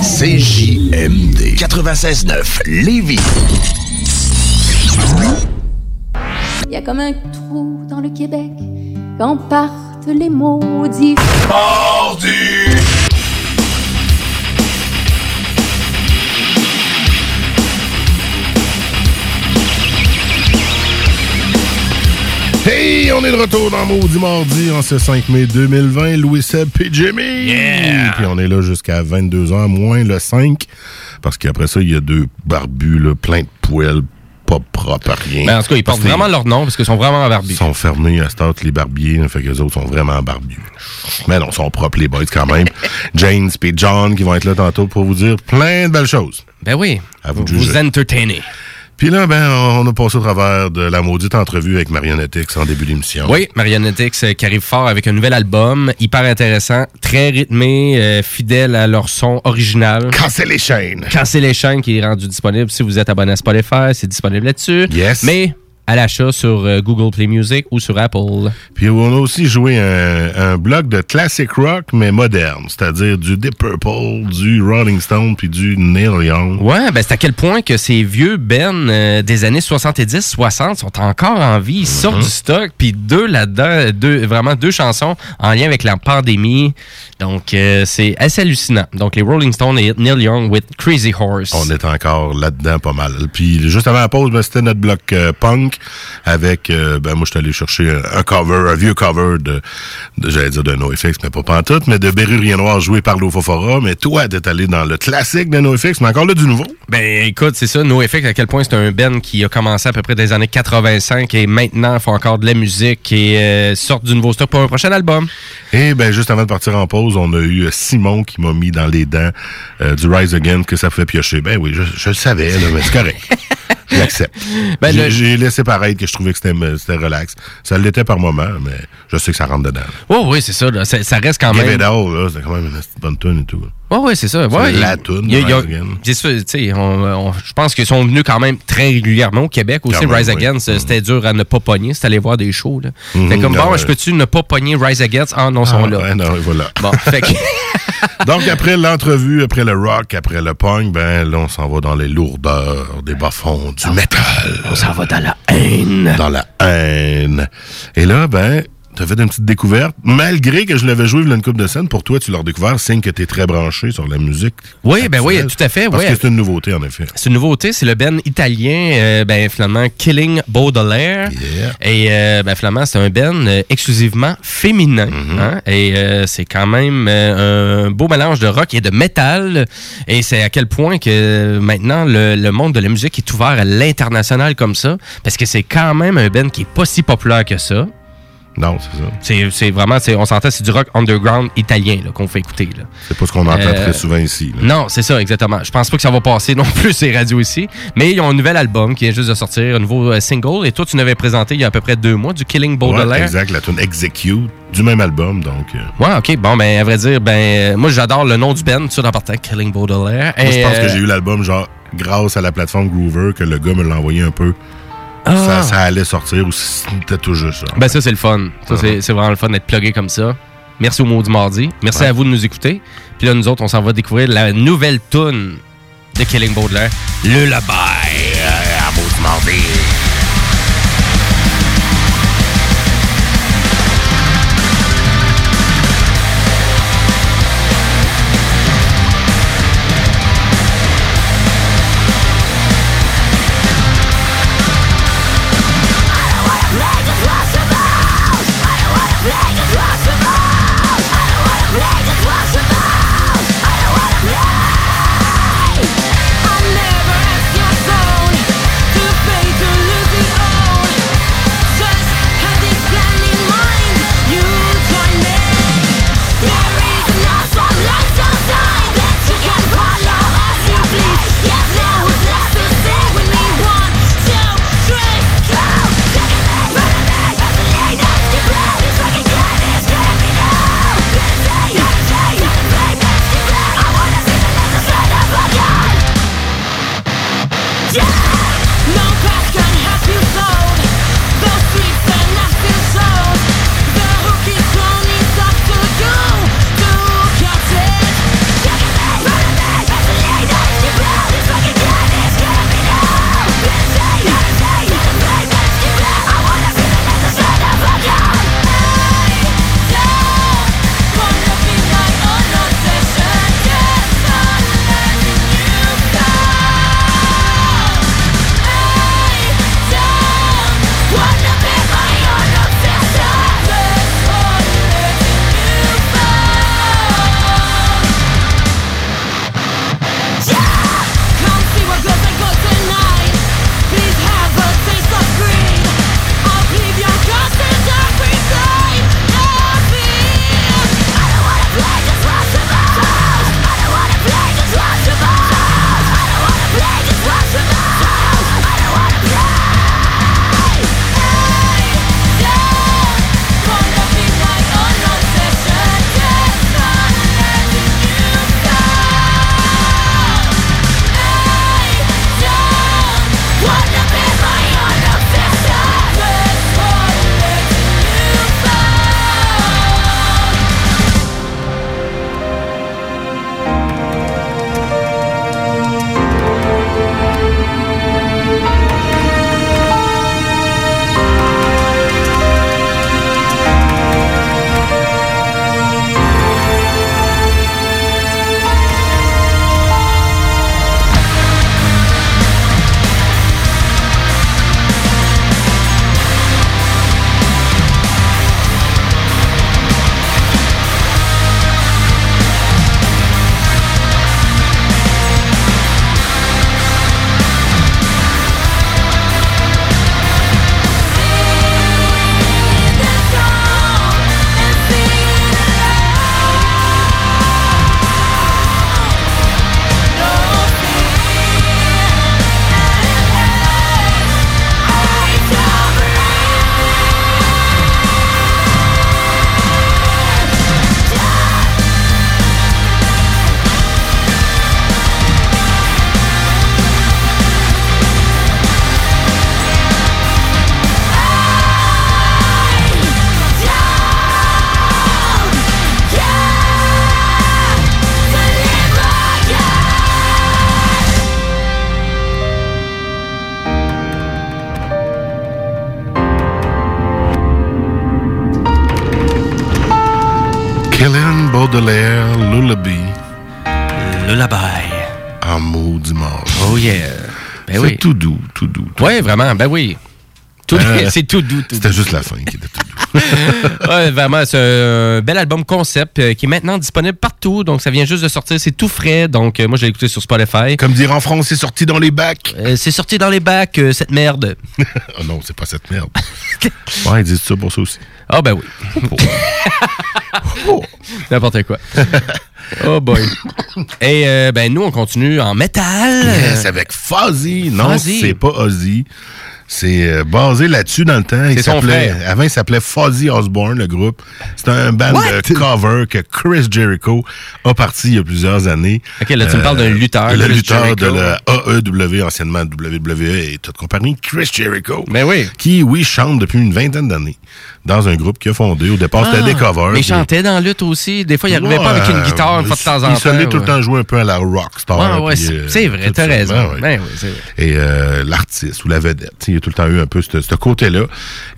CJMD 96.9 Lévis. Il y a comme un trou dans le Québec quand partent les maudits. Mardi! Est de retour dans Maudit Mardi en ce 5 mai 2020. Louis Seb et Jimmy. Yeah! Puis on est là jusqu'à 22h, moins le 5. Parce qu'après ça, il y a deux barbus, là, plein de poêles, pas propres à rien. Ben, en tout cas, ils portent vraiment leur nom parce qu'ils sont vraiment barbus. Ils sont fermés à Start, les barbiers. Fait que les autres sont vraiment barbus. Mais non, ils sont propres, les boys, quand même. (laughs) James et John qui vont être là tantôt pour vous dire plein de belles choses. Ben oui. À vous de Vous juger. Puis là, ben, on a passé au travers de la maudite entrevue avec Marionnette X en début d'émission. Oui, Marionetics euh, qui arrive fort avec un nouvel album, hyper intéressant, très rythmé, euh, fidèle à leur son original. Casser les chaînes. Casser les chaînes qui est rendu disponible. Si vous êtes abonné à Spotify, c'est disponible là-dessus. Yes. Mais à l'achat sur euh, Google Play Music ou sur Apple. Puis on a aussi joué un, un bloc de classic rock, mais moderne, c'est-à-dire du Deep Purple, du Rolling Stone, puis du Neil Young. Ouais, ben c'est à quel point que ces vieux Ben euh, des années 70-60 sont encore en vie, ils sortent du stock, puis deux là-dedans, deux, vraiment deux chansons en lien avec la pandémie. Donc, euh, c'est assez hallucinant. Donc, les Rolling Stones et Neil Young with Crazy Horse. On est encore là-dedans pas mal. Puis juste avant la pause, ben, c'était notre bloc euh, punk avec, euh, ben moi je suis allé chercher un, cover, un vieux cover de, de j'allais dire de NoFX, mais pas pantoute, mais de Berru Rien Noir joué par l'Ofofora. Mais toi, t'es allé dans le classique de NoFX, mais encore là du nouveau. Ben écoute, c'est ça, NoFX, à quel point c'est un Ben qui a commencé à peu près des années 85 et maintenant faut encore de la musique et euh, sortent du nouveau stock pour un prochain album. Et ben juste avant de partir en pause, on a eu Simon qui m'a mis dans les dents euh, du Rise Again que ça fait piocher. Ben oui, je, je le savais, là, mais c'est correct. (laughs) Je l'accepte. (laughs) Ben, J'ai le- laissé paraître que je trouvais que c'était c'était relax. Ça l'était par moment, mais je sais que ça rentre dedans. Oh oui, c'est ça, ça, ça reste quand Give même. It All, là, c'était quand même une bonne tune et tout. Ouais, ouais, c'est ça. Ouais, la toune. C'est ça, tu sais, je pense qu'ils sont venus quand même très régulièrement au Québec aussi. Quand Rise oui. Against, c'est- c'était dur à ne pas pogner, c'était aller voir des shows. Là. Mhm, C'était comme, ah bon, je peux-tu ne pas pogner Rise Against? Ah non, ils sont Ah, là. ouais, non, voilà. Bon, fait que- (laughs) Donc, après l'entrevue, après le rock, après le punk, ben là, on s'en va dans les lourdeurs des bas-fonds du métal. On s'en va dans la haine. Dans la haine. Et là, ben, t'as fait une petite découverte. Malgré que je l'avais joué une coupe de scène, pour toi, tu l'as découvert, signe que t'es très branché sur la musique. Oui, ben oui, tout à fait. Parce ouais. que c'est une nouveauté, en effet. C'est une nouveauté, c'est le Ben italien, euh, ben finalement Killing Baudelaire. Et euh, ben finalement, c'est un Ben euh, exclusivement féminin. Mm-hmm. hein. Et euh, c'est quand même un beau mélange de rock et de métal. Et c'est à quel point que maintenant le, le monde de la musique est ouvert à l'international comme ça, parce que c'est quand même un Ben qui est pas si populaire que ça. Non, c'est ça. C'est, vraiment, on s'entend, c'est du rock underground italien qu'on fait écouter. C'est pas ce qu'on entend Euh, très souvent ici. là. Non, c'est ça, exactement. Je pense pas que ça va passer non plus ces radios ici. Mais ils ont un nouvel album qui vient juste de sortir, un nouveau euh, single. Et toi, tu n'avais présenté il y a à peu près deux mois du Killing Ouais, Baudelaire. exact, la tune Execute du même album, donc. euh, Ouais, ok. Bon, ben, à vrai dire, ben, moi, j'adore le nom du band, tout en Killing Baudelaire. Moi, je pense que j'ai eu l'album, genre, grâce à la plateforme Groover, que le gars me l'a envoyé un peu. Ah. Ça, ça allait sortir ou c'était tout juste ça. Ben, ça, c'est le fun. Ça, Uh-huh. c'est- vraiment le fun d'être plugué comme ça. Merci au mot du mardi. Merci Ouais. à vous de nous écouter. Puis là, nous autres, on s'en va découvrir la nouvelle tune de Killing Baudelaire, Le Labai. À mot du mardi. Oui, vraiment, ben oui. Euh, c'est tout doux. C'était juste la fin qui était. (laughs) ouais, vraiment, c'est un bel album concept euh, qui est maintenant disponible partout. Donc, ça vient juste de sortir. C'est tout frais. Donc, euh, moi, j'ai écouté sur Spotify. Comme dire en France, c'est sorti dans les bacs. c'est sorti dans les bacs, euh, cette merde. (laughs) oh non, c'est pas cette merde. (laughs) ouais, ils disent ça pour ça aussi. Ah, ben oui. N'importe quoi. oh boy. Et euh, ben nous, on continue en métal. Yes, avec Fozzy. Non, c'est pas Ozzy. C'est euh, basé là-dessus dans le temps. Il C'est s'appelait-. Avant, il s'appelait Fozzy Osbourne, le groupe. C'était un band What? de cover que Chris Jericho a parti il y a plusieurs années. Euh, Ok, là, tu me parles d'un lutteur, Le Chris lutteur Jericho. de la AEW, anciennement WWE et toute compagnie, Chris Jericho. Ben oui. Qui, oui, chante depuis une vingtaine d'années dans un groupe qu'il a fondé. Au départ, c'était des covers. Ah, Mais il chantait dans lutte aussi. Des fois, il arrivait pas avec une Ouais, guitare une fois de temps en Il temps. se l'est tout le ouais. temps joué un peu à la rockstar. Ouais, ouais, c'est- euh, vrai, t'as raison. Ben ouais. Ben oui. Et euh, l'artiste ou la vedette, il y a tout le temps eu un peu ce, côté-là.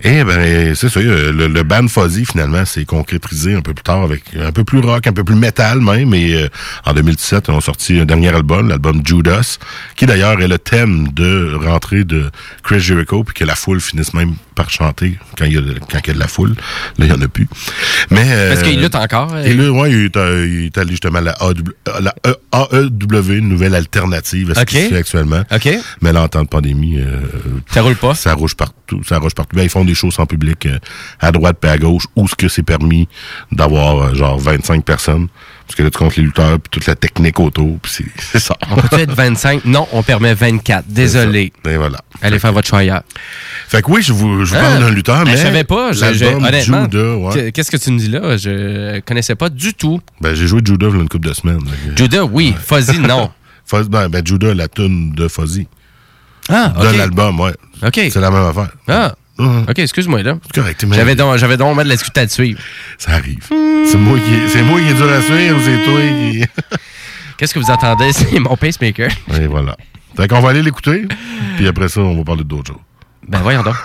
Et ben c'est ça, le, le band Fuzzy finalement s'est concrétisé un peu plus tard avec un peu plus rock, un peu plus métal même. Et euh, en 2017, ils ont sorti un dernier album, l'album Judas, qui d'ailleurs est le thème de rentrée de Chris Jericho, puis que la foule finisse même par chanter quand il y a, de- quand il y a de la foule. Là, il y en a plus. Mais euh, Parce qu'il lutte encore. euh, et là, ouais, il est, euh, il est allé justement à la, AW, la E- AEW, une nouvelle alternative à ce OK. qui se fait actuellement. OK. Mais là, en temps de pandémie, euh, ça roule pas. Ça rouge partout. Ça rouge partout. Ben, ils font des choses en public euh, à droite et à gauche, où ce que c'est permis d'avoir euh, genre 25 personnes. Parce que là, tu comptes les lutteurs, puis toute la technique autour, puis c'est- ça. On peut être 25? Non, on permet 24. Désolé. Et voilà. Allez faire votre choix ailleurs. Fait que oui, je vous, je vous Ah, parle d'un lutteur, ben, mais. Je savais pas. Je- je- honnêtement, Judah, ouais. que- qu'est-ce que tu me dis là? Je connaissais pas du tout. Ben, j'ai joué Judah il y a une couple de semaines. Judah, oui. Fuzzy, non. (laughs) Fuzz- ben, ben, Judah, la tune de Fuzzy. Ah, De ok. l'album, ouais. OK. C'est la même affaire. Ah. OK, excuse-moi là. Correct. mais- J'avais donc, j'avais donc de la difficulté à te suivre. Ça arrive. C'est moi qui est, c'est moi qui est dur à suivre ou c'est toi qui. (laughs) Qu'est-ce que vous entendez? (laughs) C'est mon pacemaker. Et voilà. Fait qu'on va aller l'écouter, puis après ça, on va parler d'autres choses. Ben voyons donc.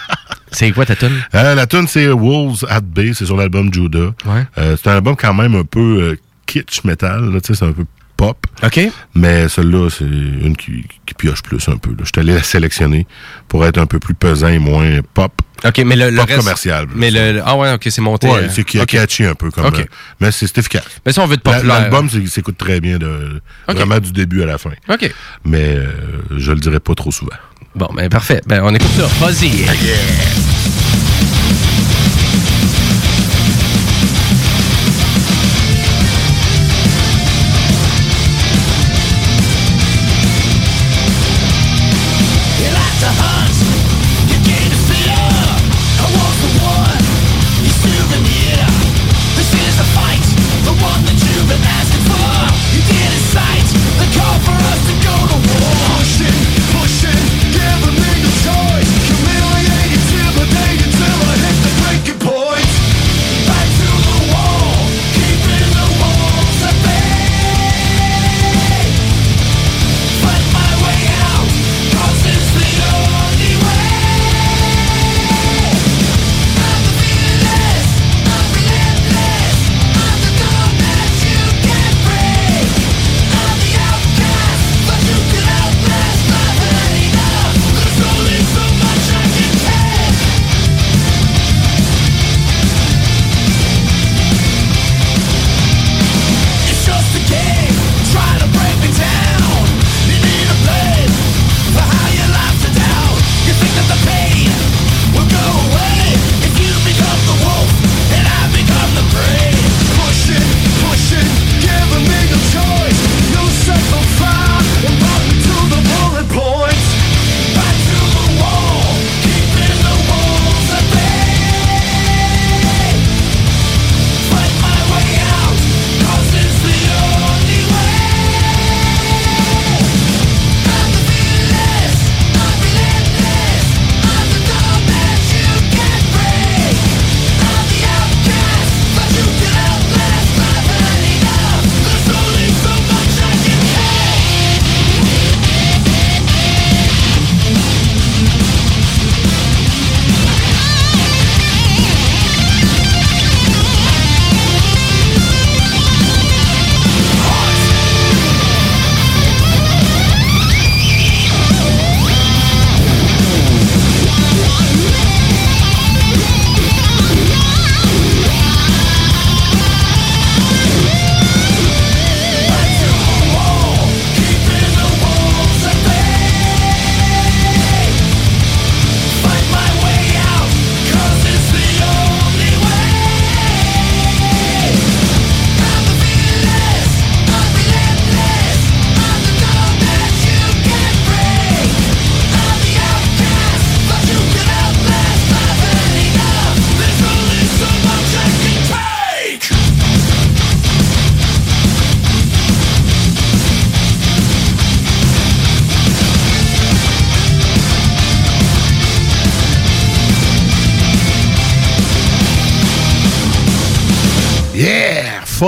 (laughs) c'est quoi ta tune? Euh, la tune c'est Wolves at Bay, c'est sur l'album Judah. Ouais. Euh, c'est un album quand même un peu euh, kitsch metal, là, tu sais, c'est un peu pop. OK. Mais celle-là, c'est une qui, qui pioche plus un peu. là. Je suis allé la sélectionner pour être un peu plus pesant et moins pop. OK, mais le, le reste- commercial. Mais le, ah ouais, OK, c'est monté. Ouais, euh, c'est qui OK. catchy un peu comme. OK. euh, mais c'est efficace. Mais si on veut de La- populaire. L'album s'écoute très bien, de, vraiment du début à la fin. OK. Mais euh, je le dirai pas trop souvent. Bon, ben parfait. Ben on écoute ça. Vas-y. You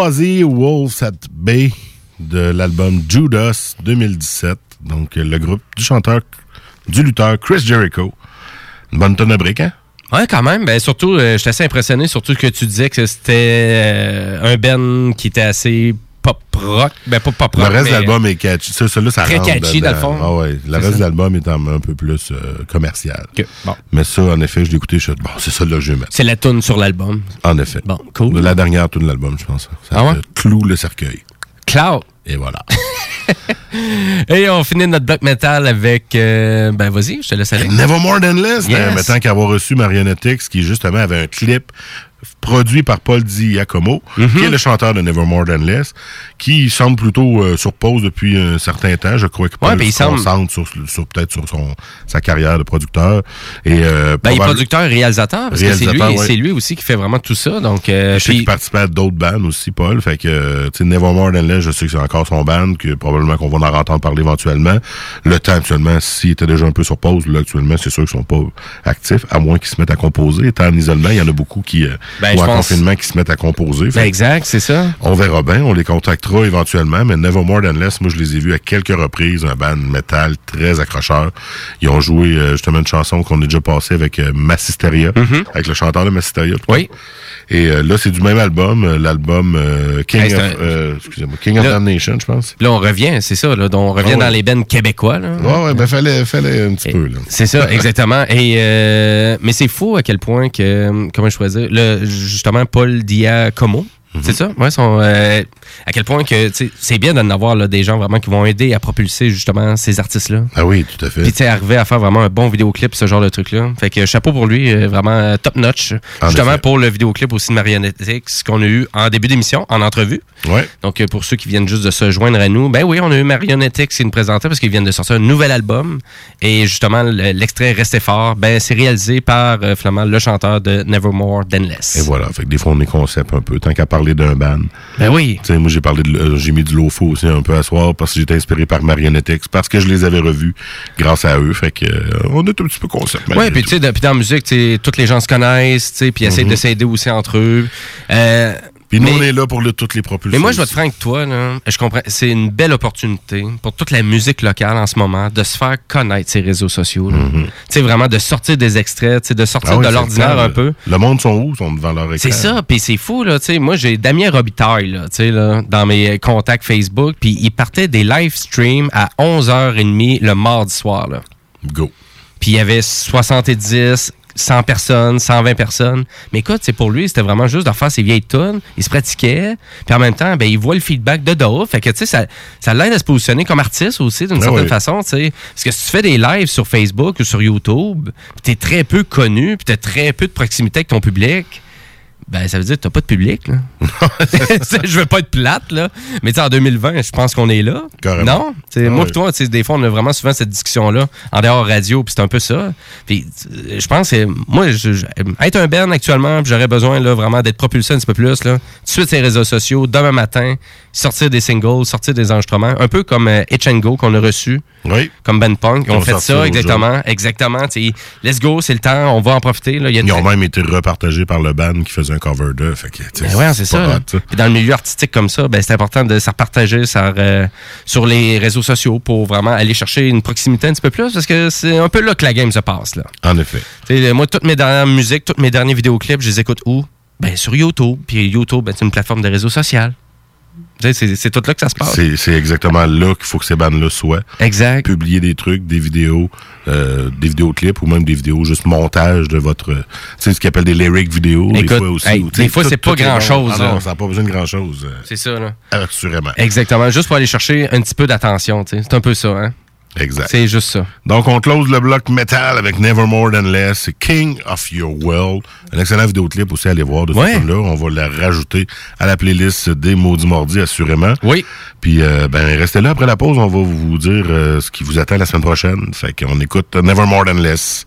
Wolves at Bay de l'album Judas 2017. Donc, le groupe du chanteur, du lutteur Chris Jericho. Une bonne tonne de briques, hein? Ouais, quand même. Ben, surtout, euh, j'étais assez impressionné, surtout que tu disais que c'était euh, un Ben qui était assez rock. Ben, pas pop Le rock. reste mais- de l'album est catchy. Ça, ça, Très rentre catchy, dedans. dans le fond. Ah ouais. Le reste de l'album est un, peu plus euh, commercial. bon. Mais ça, en effet, je l'ai écouté. Je suis bon, c'est ça là que je vais mettre. C'est la tune sur l'album. En effet. Bon, cool. La dernière tune de l'album, je pense. Ça Ah ouais? Clou le cercueil. Cloud. Et voilà. (laughs) Et on finit notre bloc metal avec. euh, ben, vas-y, je te laisse aller. Nevermore Than Less, Yes. tant qu'avoir reçu Marionetix, qui justement avait un clip produit par Paul Di Mhm. qui est le chanteur de Nevermore Than Less, qui semble plutôt euh, sur pause depuis un certain temps. Je crois que Paul Ouais, il se semble- concentre sur, sur- peut-être sur son, sa carrière de producteur. Et, euh, Ben, il est producteur et réalisateur, parce que c'est lui, ouais. aussi qui fait vraiment tout ça. Donc, euh, Je sais puis- qu'il participait à d'autres bands aussi, Paul. Fait que, tu sais, Nevermore Than Less, je sais que c'est encore son band, que probablement qu'on va en entendre parler éventuellement. Le temps, actuellement, s'il était déjà un peu sur pause, là, actuellement, c'est sûr qu'ils sont pas actifs, à moins qu'ils se mettent à composer. Étant en isolement, il y en a beaucoup qui, Ben, ou en pense- confinement, qui se mettent à composer. Ben, exact, c'est ça. On verra bien, on les contactera éventuellement, mais Nevermore Than Less, moi, je les ai vus à quelques reprises, un band metal très accrocheur. Ils ont joué, euh, justement, une chanson qu'on a déjà passée avec euh, Massisteria, avec le chanteur de Massisteria. Mm-hmm. Oui. Et euh, là, c'est du même album, euh, l'album euh, King, Hey, of, euh, King of Damnation, je pense. Là, on revient, c'est ça. Là, donc, on revient Ah ouais. dans les bennes québécois. Là. Ouais, ouais, ben fallait, fallait un petit peu. C'est ça, (laughs) exactement. Et euh, mais c'est fou à quel point que comment je choisir le justement Paul Diacomo. Mhm. C'est ça, ouais, euh, à quel point que c'est bien d'en avoir là, des gens vraiment qui vont aider à propulser justement ces artistes-là. Ah oui, tout à fait. Puis tu arriver à faire vraiment un bon vidéoclip, ce genre de truc-là. Fait que chapeau pour lui, euh, vraiment euh, top notch. En justement effet. pour le vidéoclip aussi de Marionetix qu'on a eu en début d'émission, en entrevue. Ouais. Donc pour ceux qui viennent juste de se joindre à nous, ben oui, on a eu Marionetix qui nous présentait parce qu'ils viennent de sortir un nouvel album. Et justement, le- l'extrait Restez fort, ben c'est réalisé par euh, Flamand, le chanteur de Nevermore Than Less. Et voilà. Fait que des fois, on est concept un peu. Tant qu'à parler d'un band. Ben oui. Moi, j'ai parlé de, euh, j'ai mis du Lofo aussi un peu à soir parce que j'étais inspiré par Marionetix, parce que je les avais revus grâce à eux. Fait que, euh, on est un petit peu concept. Ouais, puis tu sais, dans la musique, toutes les gens se connaissent, tu sais, puis essayent Mhm. de s'aider aussi entre eux. Euh, Puis nous, mais- on est là pour le- toutes les propulsions. Mais moi, je vais être franc avec toi, là. Je comprends. C'est une belle opportunité pour toute la musique locale en ce moment de se faire connaître ces réseaux sociaux. là. Tu sais, vraiment de sortir des extraits, de sortir. Ah oui, de l'ordinaire un peu. Le monde sont où? Ils sont devant leur écran? C'est ça, puis c'est fou, là, tu sais, moi, j'ai Damien Robitaille, là, tu sais, là, dans mes contacts Facebook, puis il partait des live streams à 11h30 le mardi soir, là. Go. Puis il y avait 70, 100 personnes, 120 personnes. Mais écoute, c'est pour lui, c'était vraiment juste de refaire ses vieilles tonnes. Il se pratiquait. Puis en même temps, ben, il voit le feedback de d'autres. Fait que, tu sais, ça, ça l'aide à se positionner comme artiste aussi, d'une Ah certaine oui. façon, tu sais. Parce que si tu fais des lives sur Facebook ou sur YouTube, puis t'es très peu connu, puis t'as très peu de proximité avec ton public, ben, ça veut dire que t'as pas de public, là. (laughs) je veux pas être plate, là. Mais tu sais, en 2020, je pense qu'on est là. Carrément. Non? Ah moi oui. pis toi, des fois, on a vraiment souvent cette discussion-là en dehors radio, puis c'est un peu ça. Puis euh, je pense que moi, je, je- être un Ben actuellement, j'aurais besoin là, vraiment d'être propulsé un petit peu plus. Là. Tout de suite, ces réseaux sociaux, demain matin, sortir des singles, sortir des enregistrements, un peu comme euh, Itch and Go qu'on a reçu. Oui. Comme Ben Punk. Ils ont ont fait ça, exactement. Exactement. tu sais, Let's go, c'est le temps, on va en profiter. Là. Y a Ils ont même été repartagés par le band qui faisait un cover d'eux. Ben ouais, c'est ça. Puis dans le milieu artistique comme ça, ben, c'est important de se repartager sur, euh, sur les réseaux sociaux pour vraiment aller chercher une proximité un petit peu plus parce que c'est un peu là que la game se passe. Là. En effet. Moi, toutes mes dernières musiques, tous mes derniers vidéoclips, je les écoute où? Ben, sur YouTube. Puis YouTube, ben, c'est une plateforme de réseau social. C'est tout là que ça se passe. C'est exactement là qu'il faut que ces bandes-là soient. Exact. Publier des trucs, des vidéos, euh, des vidéoclips ou même des vidéos juste montage de votre... Tu sais, ce qu'ils appellent des lyric vidéos. des fois aussi. hey, des fois, c'est pas grand-chose, Ah non, ça n'a pas besoin de grand-chose. euh, C'est ça, là. Assurément. Exactement. Juste pour aller chercher un petit peu d'attention. tu sais. C'est un peu ça. Hein? Exact. C'est juste ça. Donc, on close le bloc metal avec Nevermore Than Less. King of Your World. Un excellent vidéoclip aussi à aller voir de ce Ouais. film-là. On va la rajouter à la playlist des Maudits Mordis, assurément. Oui. Puis, euh, ben, restez là après la pause. On va vous dire euh, ce qui vous attend la semaine prochaine. Fait qu'on écoute Nevermore Than Less.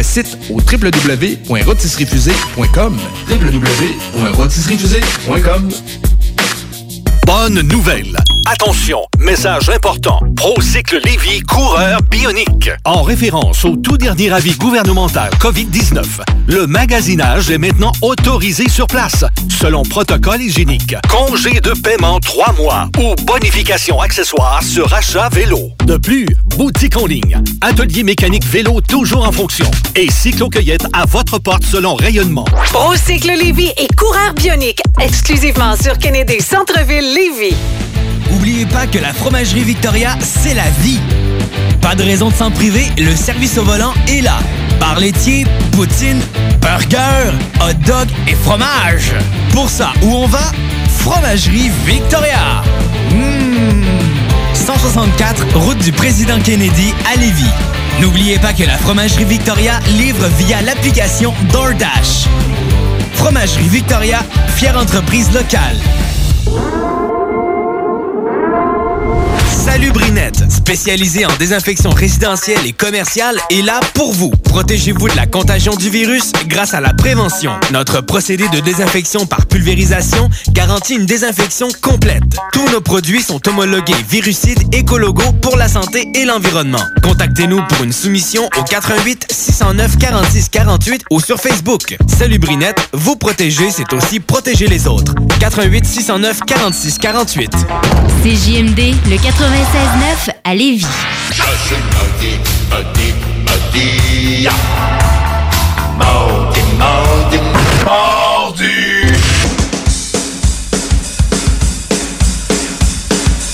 site au www.rotisseriefusée.com www.rotisseriefusée.com Bonne nouvelle! Attention, message important. Procycle Lévy coureur bionique. En référence au tout dernier avis gouvernemental COVID-19, le magasinage est maintenant autorisé sur place, selon protocole hygiénique. Congé de paiement 3 mois ou bonification accessoire sur achat vélo. De plus, boutique en ligne, atelier mécanique vélo toujours en fonction et cyclo-cueillette à votre porte selon rayonnement. Procycle Lévy et coureur bionique, exclusivement sur Kennedy Centre-Ville Lévy. N'oubliez pas que la fromagerie Victoria, c'est la vie. Pas de raison de s'en priver, le service au volant est là. Bar laitier, poutine, burger, hot dog et fromage. Pour ça, où on va? Fromagerie Victoria. Mmh. 164, route du président Kennedy à Lévis. N'oubliez pas que la fromagerie Victoria livre via l'application DoorDash. Fromagerie Victoria, fière entreprise locale. Salut Brinette, spécialisée en désinfection résidentielle et commerciale, est là pour vous. Protégez-vous de la contagion du virus grâce à la prévention. Notre procédé de désinfection par pulvérisation garantit une désinfection complète. Tous nos produits sont homologués Virucide Écologo pour la santé et l'environnement. Contactez-nous pour une soumission au 88 609 46 48 ou sur Facebook. Salut Brinette, vous protéger, c'est aussi protéger les autres. 88 609 46 48. CJMD, le 96.9 à Lévis.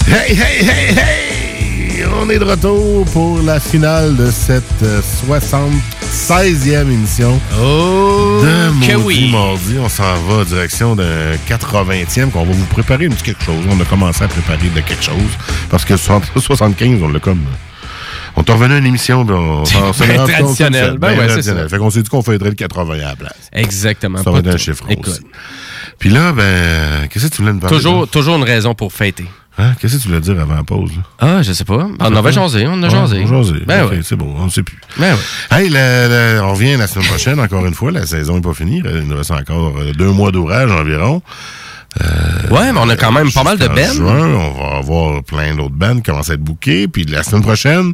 Hey, hey, hey, hey! On est de retour pour la finale de cette euh, 76e émission oh, de Maudit oui. Mardi. On s'en va en direction d'un 80e qu'on va vous préparer un petit quelque chose. On a commencé à préparer de quelque chose parce que 60 75, on l'a comme... On est revenu à une émission, puis on, on s'est Ben traditionnel. Ben c'est ouais, traditionnel. ça. Fait qu'on s'est dit qu'on ferait le 80 à la place. Exactement. Ça va être un chiffre Écoute, aussi. Puis là, ben, qu'est-ce que tu voulais me parler? Toujours, toujours une raison pour fêter. Hein? Qu'est-ce que tu voulais dire avant la pause? là? Ah, je sais pas. On avait jasé, on a jasé. On a jasé. Ben ouais. C'est bon, on ne sait plus. Ben ouais. Hey, la- la- on revient la semaine prochaine, encore une fois. La saison n'est pas finie. Il nous reste encore euh, deux mois d'ouvrage environ. Ouais, mais on a quand même pas mal de juin, on va avoir plein d'autres bands qui commencent à être bookées. Puis la semaine prochaine,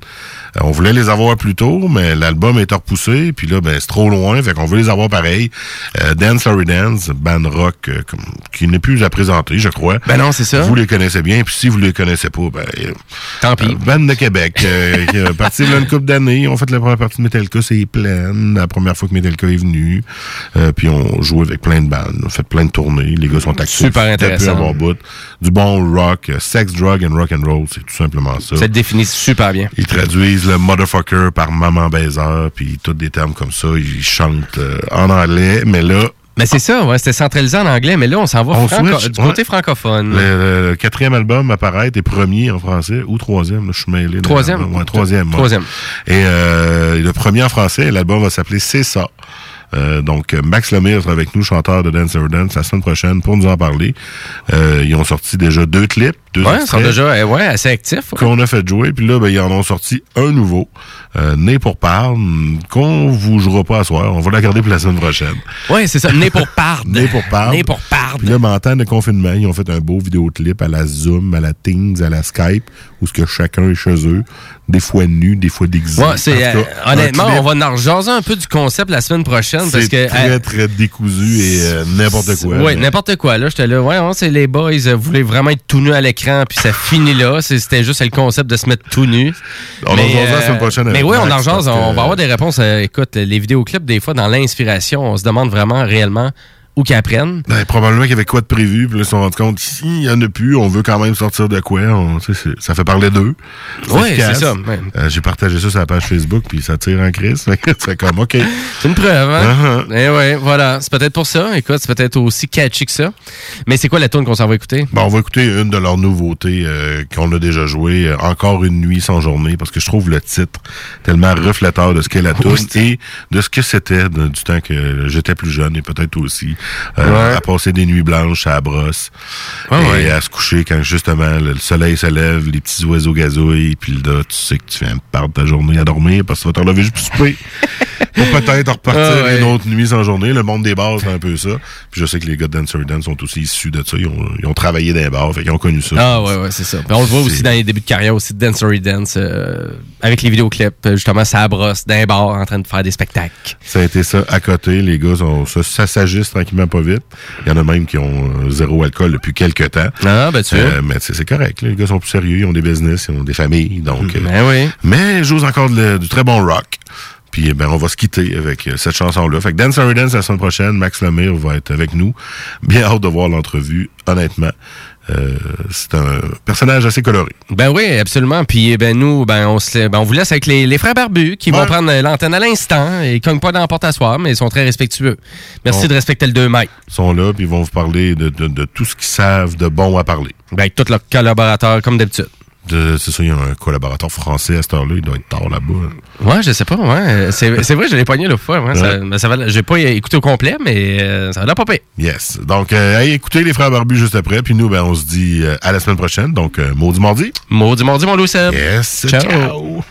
euh, on voulait les avoir plus tôt, mais l'album est repoussé. Puis là, ben, c'est trop loin. Fait qu'on veut les avoir pareil. Euh, Dance Larry Dance, band rock euh, qui n'est plus à présenter, je crois. Ben non, c'est ça. Vous les connaissez bien. Puis si vous les connaissez pas, ben... euh, Tant pis. euh, band de Québec, euh, parti là une couple d'années. On fait la première partie de Metallica, c'est plein. La première fois que Metallica est venu. Euh, puis on joue avec plein de bandes. On fait plein de tournées. Les gars sont actifs. Super intéressant. bout. Du bon rock, euh, sex, drug and rock and roll, c'est tout simplement ça. Ça te définit super bien. Ils traduisent le motherfucker par maman baiser, puis tous des termes comme ça. Ils chantent euh, en anglais, mais là, Mais c'est ça, ouais, c'était centralisé en anglais, mais là, on s'en va On franco- switch, du côté ouais. francophone. Le, le quatrième album apparaît est premier en français ou troisième, là, je suis mêlé. Troisième? Ouais, troisième. ouais. Troisième. Et euh, le premier en français, l'album va s'appeler C'est ça. Euh, donc, Max Lemire sera avec nous, chanteur de Dance Over Dance, la semaine prochaine pour nous en parler. Euh, ils ont sorti déjà deux clips, deux Ouais, ils sont déjà ouais, assez actifs. ouais. qu'on a fait jouer. Puis là, ben, ils en ont sorti un nouveau, euh, Né pour parle, qu'on vous jouera pas à soir. On va la garder pour la semaine prochaine. Ouais, c'est ça. Né pour (laughs) parde. Né pour parle. Né pour parde. Puis là, ben, en temps de confinement, ils ont fait un beau vidéoclip à la Zoom, à la Teams, à la Skype, où ce que chacun est chez eux, des fois nus, des fois déguisés. Ouais, euh, honnêtement, on va en rejaser un peu du concept la semaine prochaine parce que. très, euh, très décousu et euh, n'importe quoi. Oui, n'importe quoi. Là, j'étais là. Ouais, ouais, c'est les boys euh, voulaient vraiment être tout nus à l'écran, puis ça finit là. C'était juste le concept de se mettre tout nu. On en jasera la semaine prochaine Mais oui, on en jase. On va avoir des réponses. euh, écoute, les vidéoclips, des fois, dans l'inspiration, on se demande vraiment réellement où qu'ils apprennent. Ben, probablement qu'il y avait quoi de prévu, puis là, ils se sont rendus compte s'il y en a plus, on veut quand même sortir de quoi. on- ça fait parler d'eux. Efficace. c'est ça, ouais. Euh, J'ai partagé ça sur la page Facebook, puis ça tire en crise. (laughs) C'est comme, OK. C'est une preuve, hein? Uh-huh. Eh ouais, voilà. C'est peut-être pour ça. Écoute, c'est peut-être aussi catchy que ça. Mais c'est quoi la tune qu'on s'en va écouter? Bon, on va écouter une de leurs nouveautés euh, qu'on a déjà joué, euh, Encore une nuit sans journée, parce que je trouve le titre tellement refléteur de ce qu'est la (laughs) tune et de ce que c'était du temps que j'étais plus jeune et peut-être aussi euh, Ouais. à passer des nuits blanches à la brosse et ouais. à se coucher quand justement le soleil se lève, les petits oiseaux gazouillent, puis là, tu sais que tu fais part de ta journée à dormir parce que tu vas te relever juste pour souper. (laughs) pour peut-être repartir Ah, ouais. une autre nuit sans journée. Le monde des bars, c'est un peu ça. Puis je sais que les gars de Dancer Dance sont aussi issus de ça. Ils ont, ils ont travaillé dans les bars, fait qu'ils ont connu ça. Ah ouais, ouais, c'est ça. Puis on le voit aussi dans les débuts de carrière aussi de Dancery Dance, euh, avec les vidéoclips, euh, justement, ça brosse d'un bar en train de faire des spectacles. Ça a été ça à côté. Les gars, sont, ça, ça s'agisse tranquillement pas vite. Il y en a même qui ont euh, zéro alcool depuis quelques temps. Ah, ben tu. Euh, mais c'est correct. là. Les gars sont plus sérieux. Ils ont des business, ils ont des familles. Donc, euh, Ben oui. Mais ils jouent encore de du très bon rock. Puis eh ben, on va se quitter avec euh, cette chanson-là. Fait que Dance Dance la semaine prochaine, Max Lemire va être avec nous. Bien hâte de voir l'entrevue, honnêtement. Euh, c'est un personnage assez coloré. Ben oui, absolument. Puis ben nous, ben on se, ben, on vous laisse avec les, les frères barbus qui vont prendre euh, l'antenne à l'instant. Ils cognent pas dans la porte à soir, mais ils sont très respectueux. Merci de respecter le 2 mètres. Ils sont là, puis ils vont vous parler de, de- de tout ce qu'ils savent de bon à parler. Ben avec tous leurs collaborateurs, comme d'habitude. De- C'est ça, il y a un collaborateur français à cette heure-là. Il doit être tard là-bas. Ouais, je sais pas. Ouais. C'est c'est vrai, je l'ai pogné l'autre fois. Ouais. Ouais. ben, ça j'ai pas écouté au complet, mais euh, ça va pas pire. Yes. Donc, euh, allez écouter les frères barbus juste après. Puis nous, ben, on se dit euh, à la semaine prochaine. Donc, euh, maudit mardi. Maudit mardi, mon Louis. Yes. Ciao. ciao.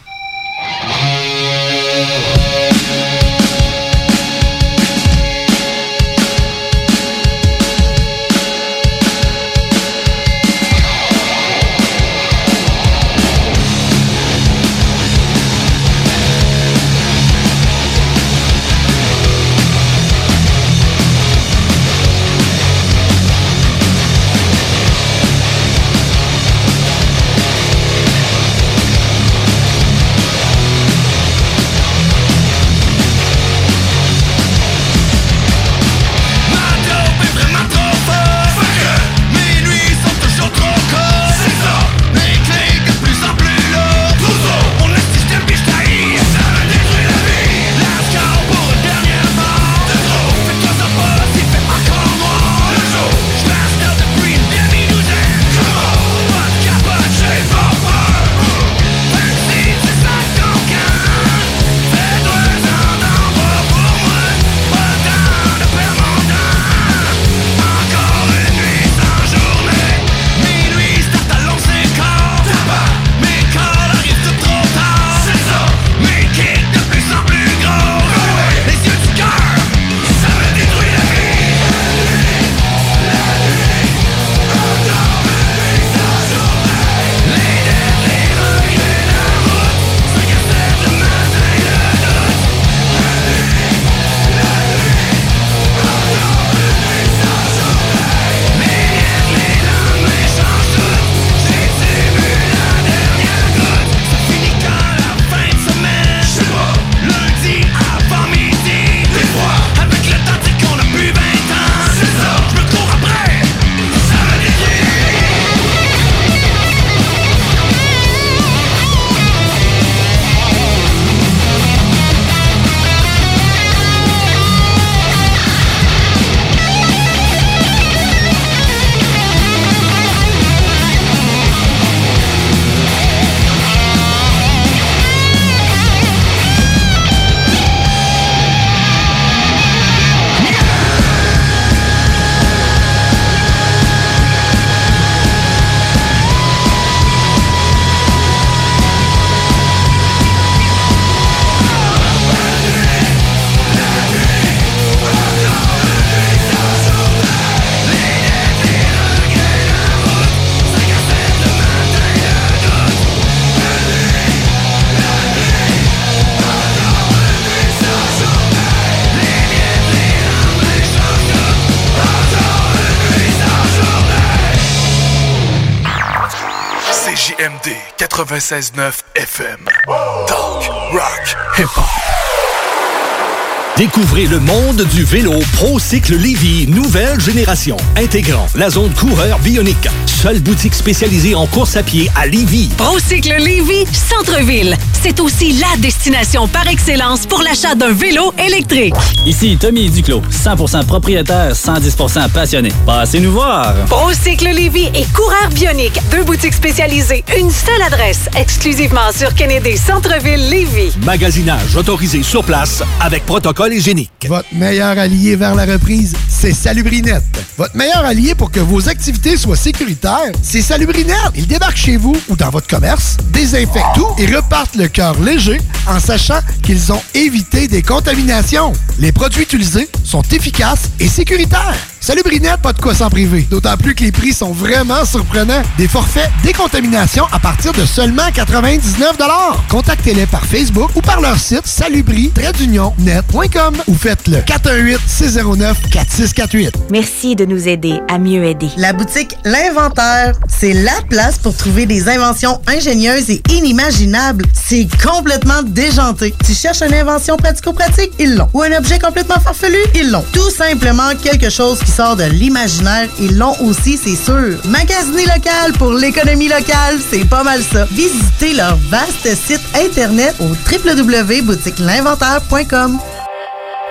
96.9 FM. Talk, rock, hip-hop. Découvrez le monde du vélo ProCycle Lévy, nouvelle génération, intégrant la zone coureur bionique. Seule boutique spécialisée en course à pied à Lévy. Procycle Lévy, centre-ville. C'est aussi la destination par excellence pour l'achat d'un vélo électrique. Ici Tommy Duclos, 100% propriétaire, 110% passionné. Passez nous voir. Procycle Lévy et Coureur Bionique, deux boutiques spécialisées, une seule adresse, exclusivement sur Kennedy Centre-ville Lévy. Magasinage autorisé sur place avec protocole hygiénique. Votre meilleur allié vers la reprise, c'est Salubrinette. Votre meilleur allié pour que vos activités soient sécuritaires, c'est Salubrinette. Ils débarquent chez vous ou dans votre commerce, désinfectent tout et repartent le cœur léger en sachant qu'ils ont évité des contaminations. Les produits utilisés sont efficaces et sécuritaires. Salubrinette, pas de quoi s'en priver. D'autant plus que les prix sont vraiment surprenants. Des forfaits décontamination à partir de seulement 99 Contactez-les par Facebook ou par leur site salubri-net.com ou faites le 418-609-4648. Merci de nous aider à mieux aider. La boutique L'Inventaire, c'est la place pour trouver des inventions ingénieuses et inimaginables. C'est complètement déjanté. Tu cherches une invention pratico-pratique? Ils l'ont. Ou un objet complètement farfelu? Ils l'ont. Tout simplement quelque chose qui sort de l'imaginaire. Ils l'ont aussi, c'est sûr. Magasiner local pour l'économie locale, c'est pas mal ça. Visitez leur vaste site internet au www.boutiquelinventaire.com.